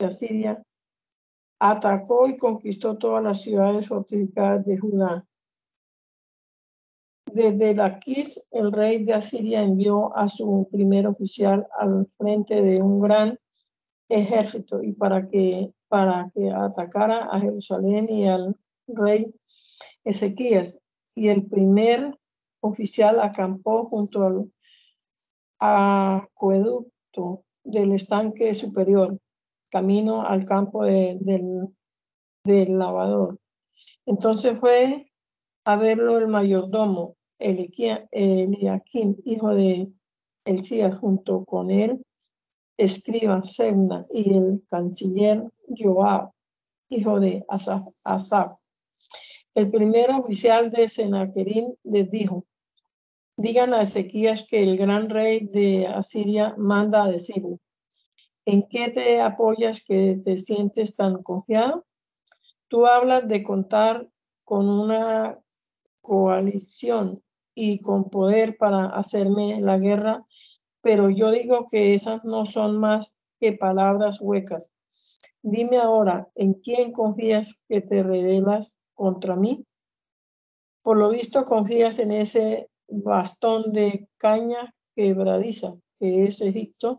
de Asiria atacó y conquistó todas las ciudades fortificadas de Judá desde Laquis, el rey de Asiria envió a su primer oficial al frente de un gran ejército y para que, para que atacara a Jerusalén y al rey Ezequías. Y el primer oficial acampó junto al acueducto del estanque superior, camino al campo del, del lavador. Entonces fue a verlo el mayordomo Eliakim, hijo de Elías, junto con él, escriba Semna y el canciller Joab, hijo de Asaf. El primer oficial de Senaquerín les dijo, digan a Ezequías que el gran rey de Asiria manda a decirle, ¿en qué te apoyas que te sientes tan confiado? Tú hablas de contar con una coalición y con poder para hacerme la guerra, pero yo digo que esas no son más que palabras huecas. Dime ahora, ¿en quién confías que te revelas contra mí? Por lo visto confías en ese bastón de caña quebradiza, que es Egipto,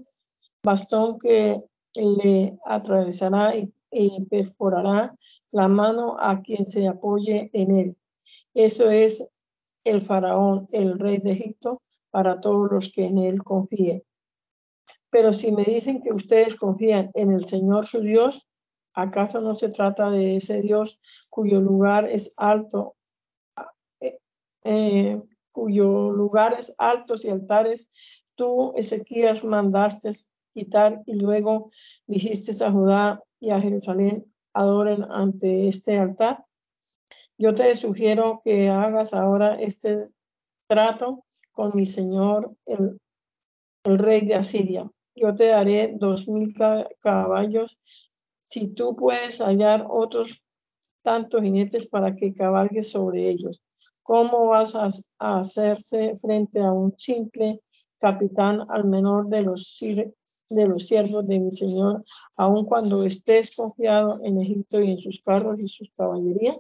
bastón que le atravesará y perforará la mano a quien se apoye en él. Eso es el faraón, el rey de Egipto, para todos los que en él confíen. Pero si me dicen que ustedes confían en el Señor su Dios, ¿acaso no se trata de ese Dios cuyo lugar es alto, eh, cuyo lugares altos y altares tú, Ezequías, mandaste quitar y luego dijiste a Judá y a Jerusalén, adoren ante este altar? Yo te sugiero que hagas ahora este trato con mi señor, el, rey de Asiria. Yo te daré dos mil caballos si tú puedes hallar otros tantos jinetes para que cabalgues sobre ellos. ¿Cómo vas a, hacerse frente a un simple capitán al menor de los, de los siervos de mi señor, aun cuando estés confiado en Egipto y en sus carros y sus caballerías?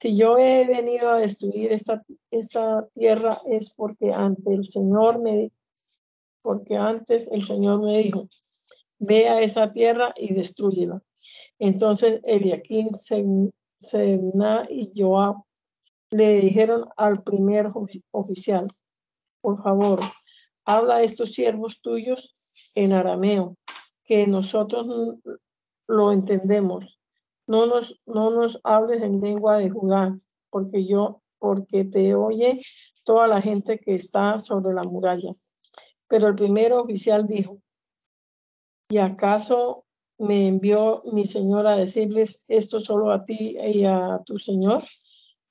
Si yo he venido a destruir esta, esta tierra es porque ante el Señor me porque antes el Señor me dijo, ve a esa tierra y destruyela. Entonces Eliakim, Semna y Joab le dijeron al primer oficial, por favor, habla a estos siervos tuyos en arameo, que nosotros lo entendemos no nos, no nos hables en lengua de Judá, porque yo, porque te oye toda la gente que está sobre la muralla. Pero el primer oficial dijo, ¿y acaso me envió mi señor a decirles esto solo a ti y a tu señor?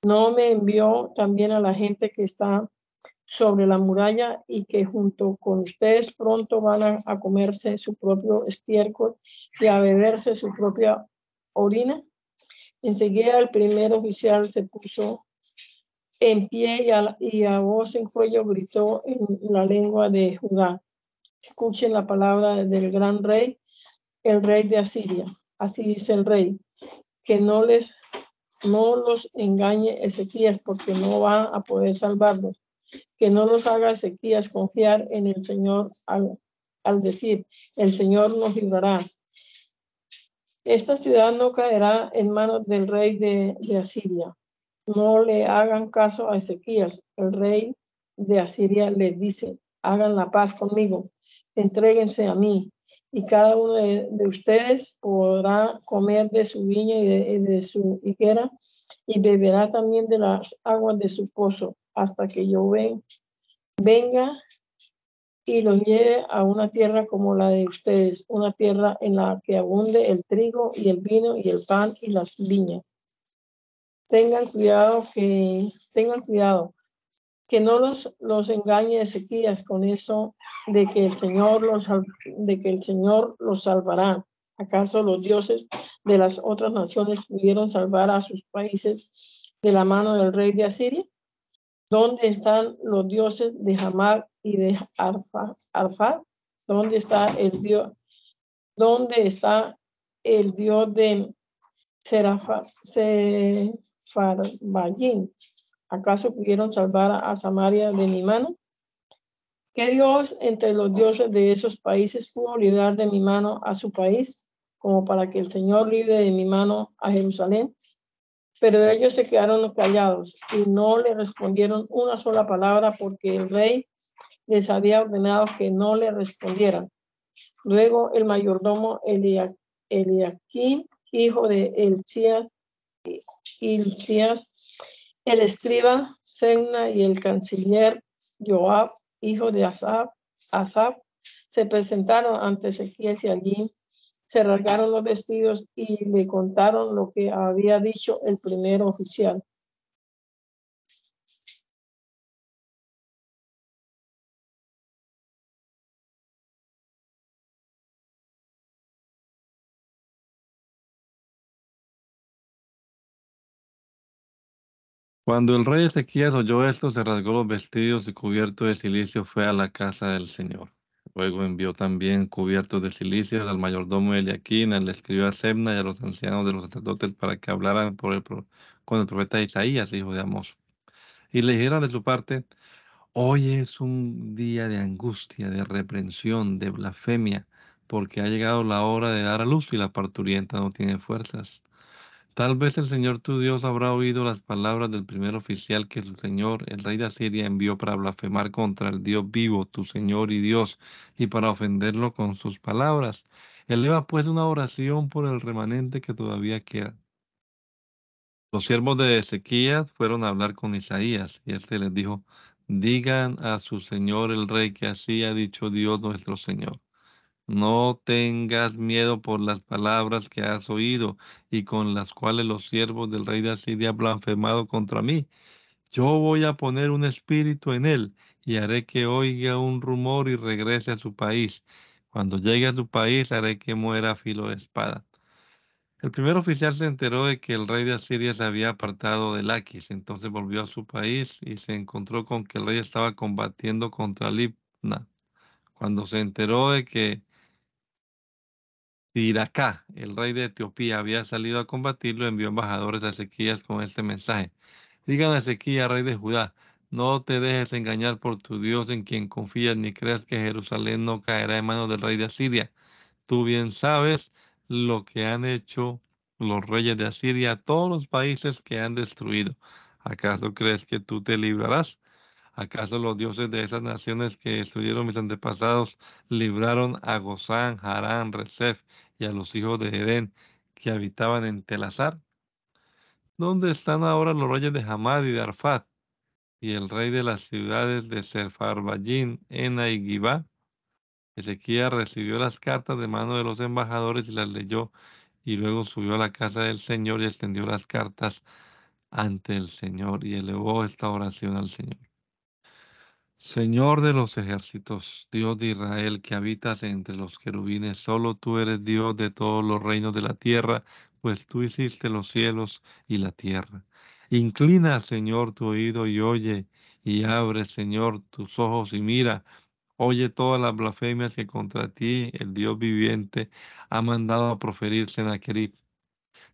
¿No me envió también a la gente que está sobre la muralla y que junto con ustedes pronto van a, comerse su propio estiércol y a beberse su propia orina. Enseguida el primer oficial se puso en pie y a, voz en cuello gritó en la lengua de Judá. Escuchen la palabra del gran rey, el rey de Asiria. Así dice el rey, que no les no los engañe Ezequías porque no va a poder salvarlos. Que no los haga Ezequías confiar en el Señor al, al decir, el Señor nos librará esta ciudad no caerá en manos del rey de, Asiria. No le hagan caso a Ezequías. El rey de Asiria les dice, hagan la paz conmigo, entréguense a mí y cada uno de, ustedes podrá comer de su viña y de, su higuera y beberá también de las aguas de su pozo hasta que yo venga y los lleve a una tierra como la de ustedes, una tierra en la que abunde el trigo y el vino y el pan y las viñas. Tengan cuidado que tengan cuidado que no los, los engañe Ezequías con eso de que el Señor los de que el Señor los salvará. ¿Acaso los dioses de las otras naciones pudieron salvar a sus países de la mano del rey de Asiria? ¿Dónde están los dioses de Hamar y de Arfa? ¿Dónde está el dios? ¿Dónde está el dios de Serafarbayín? ¿Acaso pudieron salvar a Samaria de mi mano? ¿Qué Dios entre los dioses de esos países pudo librar de mi mano a su país, como para que el Señor libre de mi mano a Jerusalén? Pero ellos se quedaron callados y no le respondieron una sola palabra porque el rey les había ordenado que no le respondieran. Luego el mayordomo Eliaquín, hijo de Elías, el escriba Senna y el canciller Joab, hijo de Asab, Asab se presentaron ante Ezequiel y allí se rasgaron los vestidos y le contaron lo que había dicho el primer oficial. Cuando el rey Ezequías oyó esto, se rasgó los vestidos y cubierto de silicio fue a la casa del Señor. Luego envió también cubiertos de silicio al mayordomo Eliaquín, al escriba Sebna y a los ancianos de los sacerdotes para que hablaran por el, con el profeta Isaías, hijo de Amós. Y le dijeron de su parte, hoy es un día de angustia, de reprensión, de blasfemia, porque ha llegado la hora de dar a luz y la parturienta no tiene fuerzas. Tal vez el Señor tu Dios habrá oído las palabras del primer oficial que su Señor, el rey de Asiria, envió para blasfemar contra el Dios vivo, tu Señor y Dios, y para ofenderlo con sus palabras. Eleva pues una oración por el remanente que todavía queda. Los siervos de Ezequías fueron a hablar con Isaías, y éste les dijo, digan a su Señor el rey que así ha dicho Dios nuestro Señor. No tengas miedo por las palabras que has oído y con las cuales los siervos del rey de Asiria han blasfemado contra mí. Yo voy a poner un espíritu en él y haré que oiga un rumor y regrese a su país. Cuando llegue a su país haré que muera a filo de espada. El primer oficial se enteró de que el rey de Asiria se había apartado de Laquis, entonces volvió a su país y se encontró con que el rey estaba combatiendo contra Libna. Cuando se enteró de que Tiracá, el rey de Etiopía, había salido a combatirlo, envió embajadores a Ezequías con este mensaje. Digan a Ezequías, rey de Judá, no te dejes engañar por tu Dios en quien confías, ni creas que Jerusalén no caerá en manos del rey de Asiria. Tú bien sabes lo que han hecho los reyes de Asiria a todos los países que han destruido. ¿Acaso crees que tú te librarás? ¿Acaso los dioses de esas naciones que destruyeron mis antepasados libraron a Gozán, Harán, Rezef y a los hijos de Edén que habitaban en Telazar? ¿Dónde están ahora los reyes de Hamad y de Arfat y el rey de las ciudades de Sefarbayín, Ena y Gibá? Ezequiel recibió las cartas de mano de los embajadores y las leyó, y luego subió a la casa del Señor y extendió las cartas ante el Señor y elevó esta oración al Señor. Señor de los ejércitos, Dios de Israel, que habitas entre los querubines, solo tú eres Dios de todos los reinos de la tierra, pues tú hiciste los cielos y la tierra. Inclina, Señor, tu oído y oye, y abre, Señor, tus ojos y mira. Oye todas las blasfemias que contra ti, el Dios viviente, ha mandado a proferir Sennacherib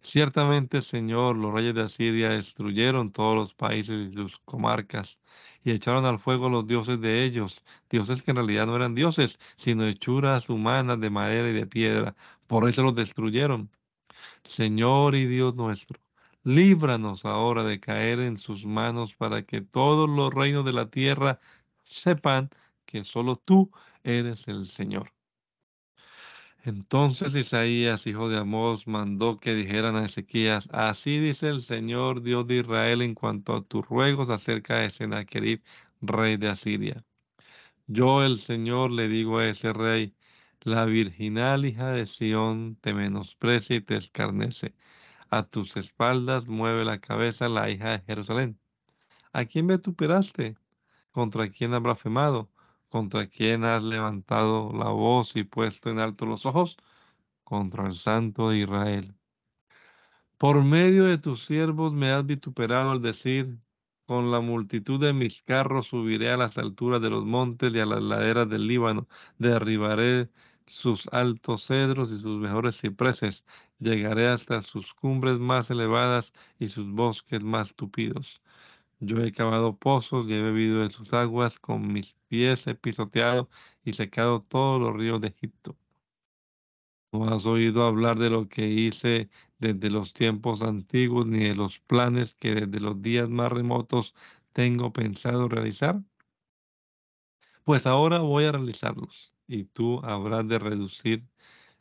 Ciertamente, Señor, los reyes de Asiria destruyeron todos los países y sus comarcas y echaron al fuego los dioses de ellos, dioses que en realidad no eran dioses, sino hechuras humanas de madera y de piedra. Por eso los destruyeron. Señor y Dios nuestro, líbranos ahora de caer en sus manos para que todos los reinos de la tierra sepan que solo tú eres el Señor. Entonces Isaías, hijo de Amós, mandó que dijeran a Ezequías, así dice el Señor Dios de Israel en cuanto a tus ruegos acerca de Sennacherib, rey de Asiria. Yo, el Señor, le digo a ese rey, la virginal hija de Sión te menosprecia y te escarnece. A tus espaldas mueve la cabeza la hija de Jerusalén. ¿A quién vituperaste? ¿Contra quién has blasfemado? ¿Contra quién has levantado la voz y puesto en alto los ojos? Contra el Santo de Israel. Por medio de tus siervos me has vituperado al decir, con la multitud de mis carros subiré a las alturas de los montes y a las laderas del Líbano, derribaré sus altos cedros y sus mejores cipreses, llegaré hasta sus cumbres más elevadas y sus bosques más tupidos. Yo he cavado pozos y he bebido de sus aguas, con mis pies he pisoteado y secado todos los ríos de Egipto. ¿No has oído hablar de lo que hice desde los tiempos antiguos, ni de los planes que desde los días más remotos tengo pensado realizar? Pues ahora voy a realizarlos, y tú habrás de reducir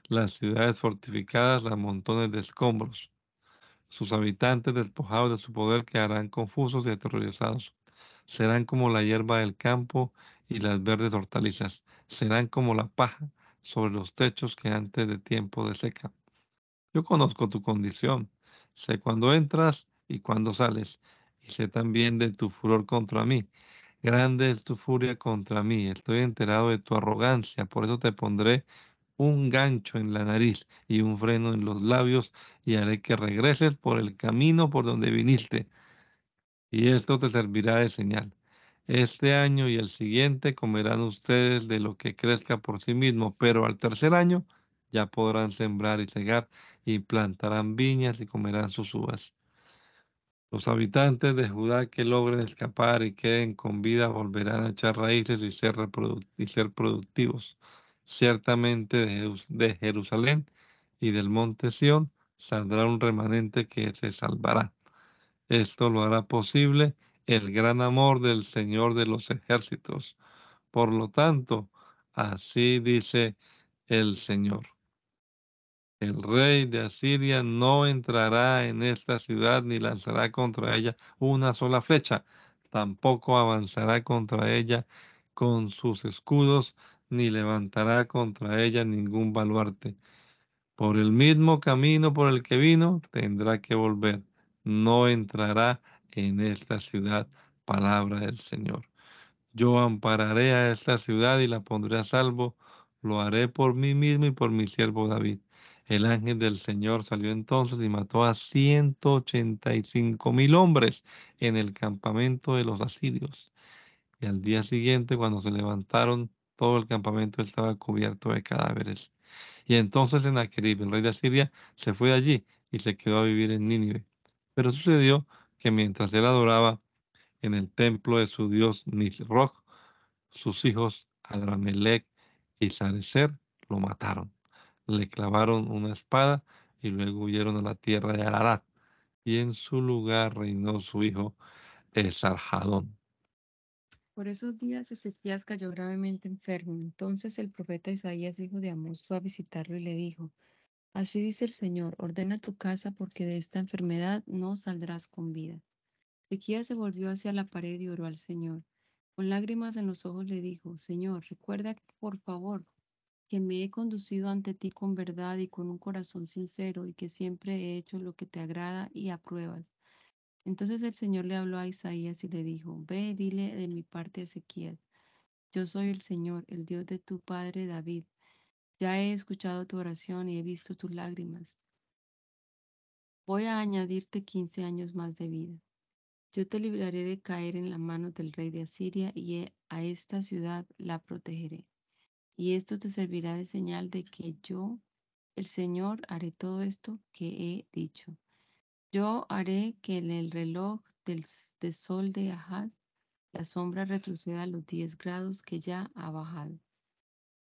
las ciudades fortificadas a montones de escombros sus habitantes, despojados de su poder, quedarán confusos y aterrorizados. Serán como la hierba del campo y las verdes hortalizas. Serán como la paja sobre los techos que antes de tiempo de seca. Yo conozco tu condición. Sé cuándo entras y cuándo sales. Y sé también de tu furor contra mí. Grande es tu furia contra mí. Estoy enterado de tu arrogancia. Por eso te pondré un gancho en la nariz y un freno en los labios, y haré que regreses por el camino por donde viniste. Y esto te servirá de señal. Este año y el siguiente comerán ustedes de lo que crezca por sí mismo, pero al tercer año ya podrán sembrar y cegar, y plantarán viñas y comerán sus uvas. Los habitantes de Judá que logren escapar y queden con vida volverán a echar raíces y ser, y ser productivos Ciertamente de Jerusalén y del monte Sión saldrá un remanente que se salvará. Esto lo hará posible el gran amor del Señor de los ejércitos. Por lo tanto, así dice el Señor. El rey de Asiria no entrará en esta ciudad ni lanzará contra ella una sola flecha, tampoco avanzará contra ella con sus escudos ni levantará contra ella ningún baluarte. Por el mismo camino por el que vino, tendrá que volver. No entrará en esta ciudad. Palabra del Señor. Yo ampararé a esta ciudad y la pondré a salvo. Lo haré por mí mismo y por mi siervo David. El ángel del Señor salió entonces y mató a ciento ochenta y cinco mil hombres en el campamento de los asirios. Y al día siguiente, cuando se levantaron todo el campamento estaba cubierto de cadáveres. Y entonces Sennacherib, el rey de Asiria, se fue de allí y se quedó a vivir en Nínive. Pero sucedió que mientras él adoraba en el templo de su dios Nisroch, sus hijos Adramelech y Sarecer lo mataron. Le clavaron una espada y luego huyeron a la tierra de Ararat. Y en su lugar reinó su hijo Esarhadón. Por esos días Ezequías cayó gravemente enfermo. Entonces el profeta Isaías, hijo de Amós, fue a visitarlo y le dijo, Así dice el Señor, ordena tu casa porque de esta enfermedad no saldrás con vida. Ezequías se volvió hacia la pared y oró al Señor. Con lágrimas en los ojos le dijo, Señor, recuerda por favor que me he conducido ante ti con verdad y con un corazón sincero y que siempre he hecho lo que te agrada y apruebas. Entonces el Señor le habló a Isaías y le dijo, ve, dile de mi parte a Ezequiel, yo soy el Señor, el Dios de tu padre David. Ya he escuchado tu oración y he visto tus lágrimas. Voy a añadirte quince años más de vida. Yo te libraré de caer en la mano del rey de Asiria y a esta ciudad la protegeré. Y esto te servirá de señal de que yo, el Señor, haré todo esto que he dicho. Yo haré que en el reloj del, sol de Ahaz la sombra retroceda los 10 grados que ya ha bajado.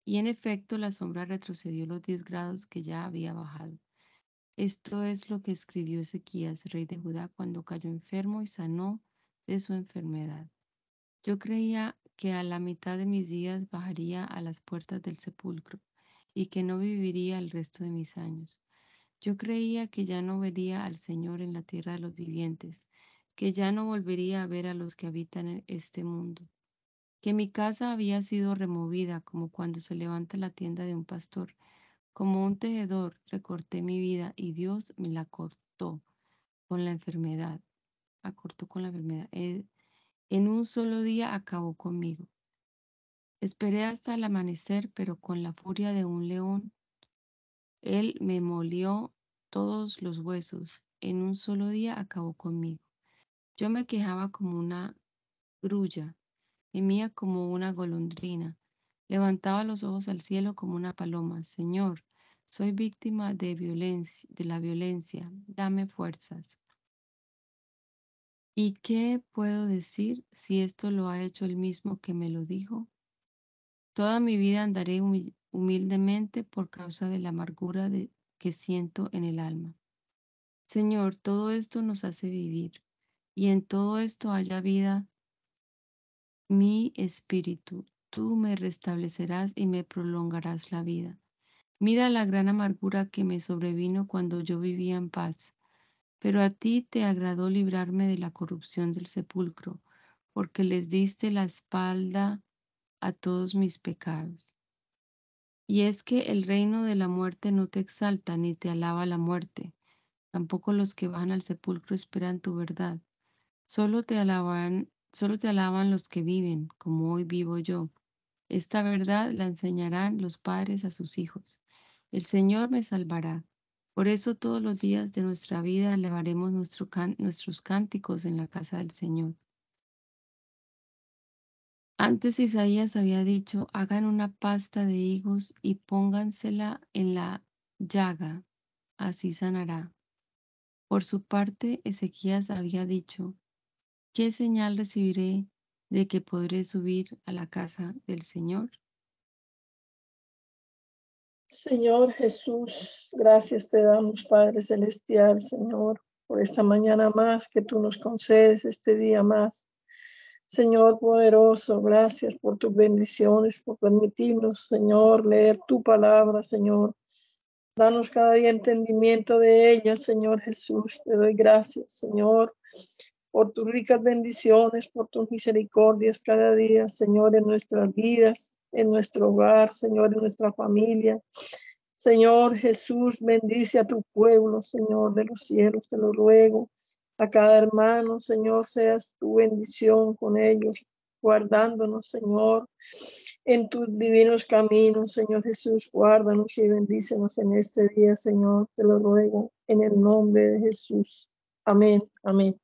Y en efecto la sombra retrocedió los 10 grados que ya había bajado. Esto es lo que escribió Ezequías, rey de Judá, cuando cayó enfermo y sanó de su enfermedad. Yo creía que a la mitad de mis días bajaría a las puertas del sepulcro, y que no viviría el resto de mis años. Yo creía que ya no vería al Señor en la tierra de los vivientes, que ya no volvería a ver a los que habitan en este mundo, que mi casa había sido removida como cuando se levanta la tienda de un pastor. Como un tejedor recorté mi vida y Dios me la cortó con la enfermedad. Acortó con la enfermedad. Eh, en un solo día acabó conmigo. Esperé hasta el amanecer, pero con la furia de un león, él me molió todos los huesos. En un solo día acabó conmigo. Yo me quejaba como una grulla, gemía como una golondrina, levantaba los ojos al cielo como una paloma. Señor, soy víctima de violencia, de la violencia. Dame fuerzas. ¿Y qué puedo decir si esto lo ha hecho el mismo que me lo dijo? Toda mi vida andaré humildemente por causa de la amargura que siento en el alma. Señor, todo esto nos hace vivir, y en todo esto haya vida mi espíritu. Tú me restablecerás y me prolongarás la vida. Mira la gran amargura que me sobrevino cuando yo vivía en paz. Pero a ti te agradó librarme de la corrupción del sepulcro, porque les diste la espalda a todos mis pecados. Y es que el reino de la muerte no te exalta ni te alaba la muerte, tampoco los que van al sepulcro esperan tu verdad. Solo te alaban, los que viven, como hoy vivo yo. Esta verdad la enseñarán los padres a sus hijos. El Señor me salvará. Por eso todos los días de nuestra vida elevaremos nuestros cánticos en la casa del Señor. Antes Isaías había dicho, hagan una pasta de higos y póngansela en la llaga, así sanará. Por su parte, Ezequías había dicho, ¿qué señal recibiré de que podré subir a la casa del Señor? Señor Jesús, gracias te damos, Padre Celestial, Señor, por esta mañana más que tú nos concedes, este día más. Señor poderoso, gracias por tus bendiciones, por permitirnos, Señor, leer tu palabra, Señor. Danos cada día entendimiento de ella, Señor Jesús. Te doy gracias, Señor, por tus ricas bendiciones, por tus misericordias cada día, Señor, en nuestras vidas, en nuestro hogar, Señor, en nuestra familia. Señor Jesús, bendice a tu pueblo, Señor de los cielos, te lo ruego a cada hermano, Señor, seas tu bendición con ellos, guardándonos, Señor, en tus divinos caminos, Señor Jesús, guárdanos y bendícenos en este día, Señor, te lo ruego, en el nombre de Jesús. Amén, amén.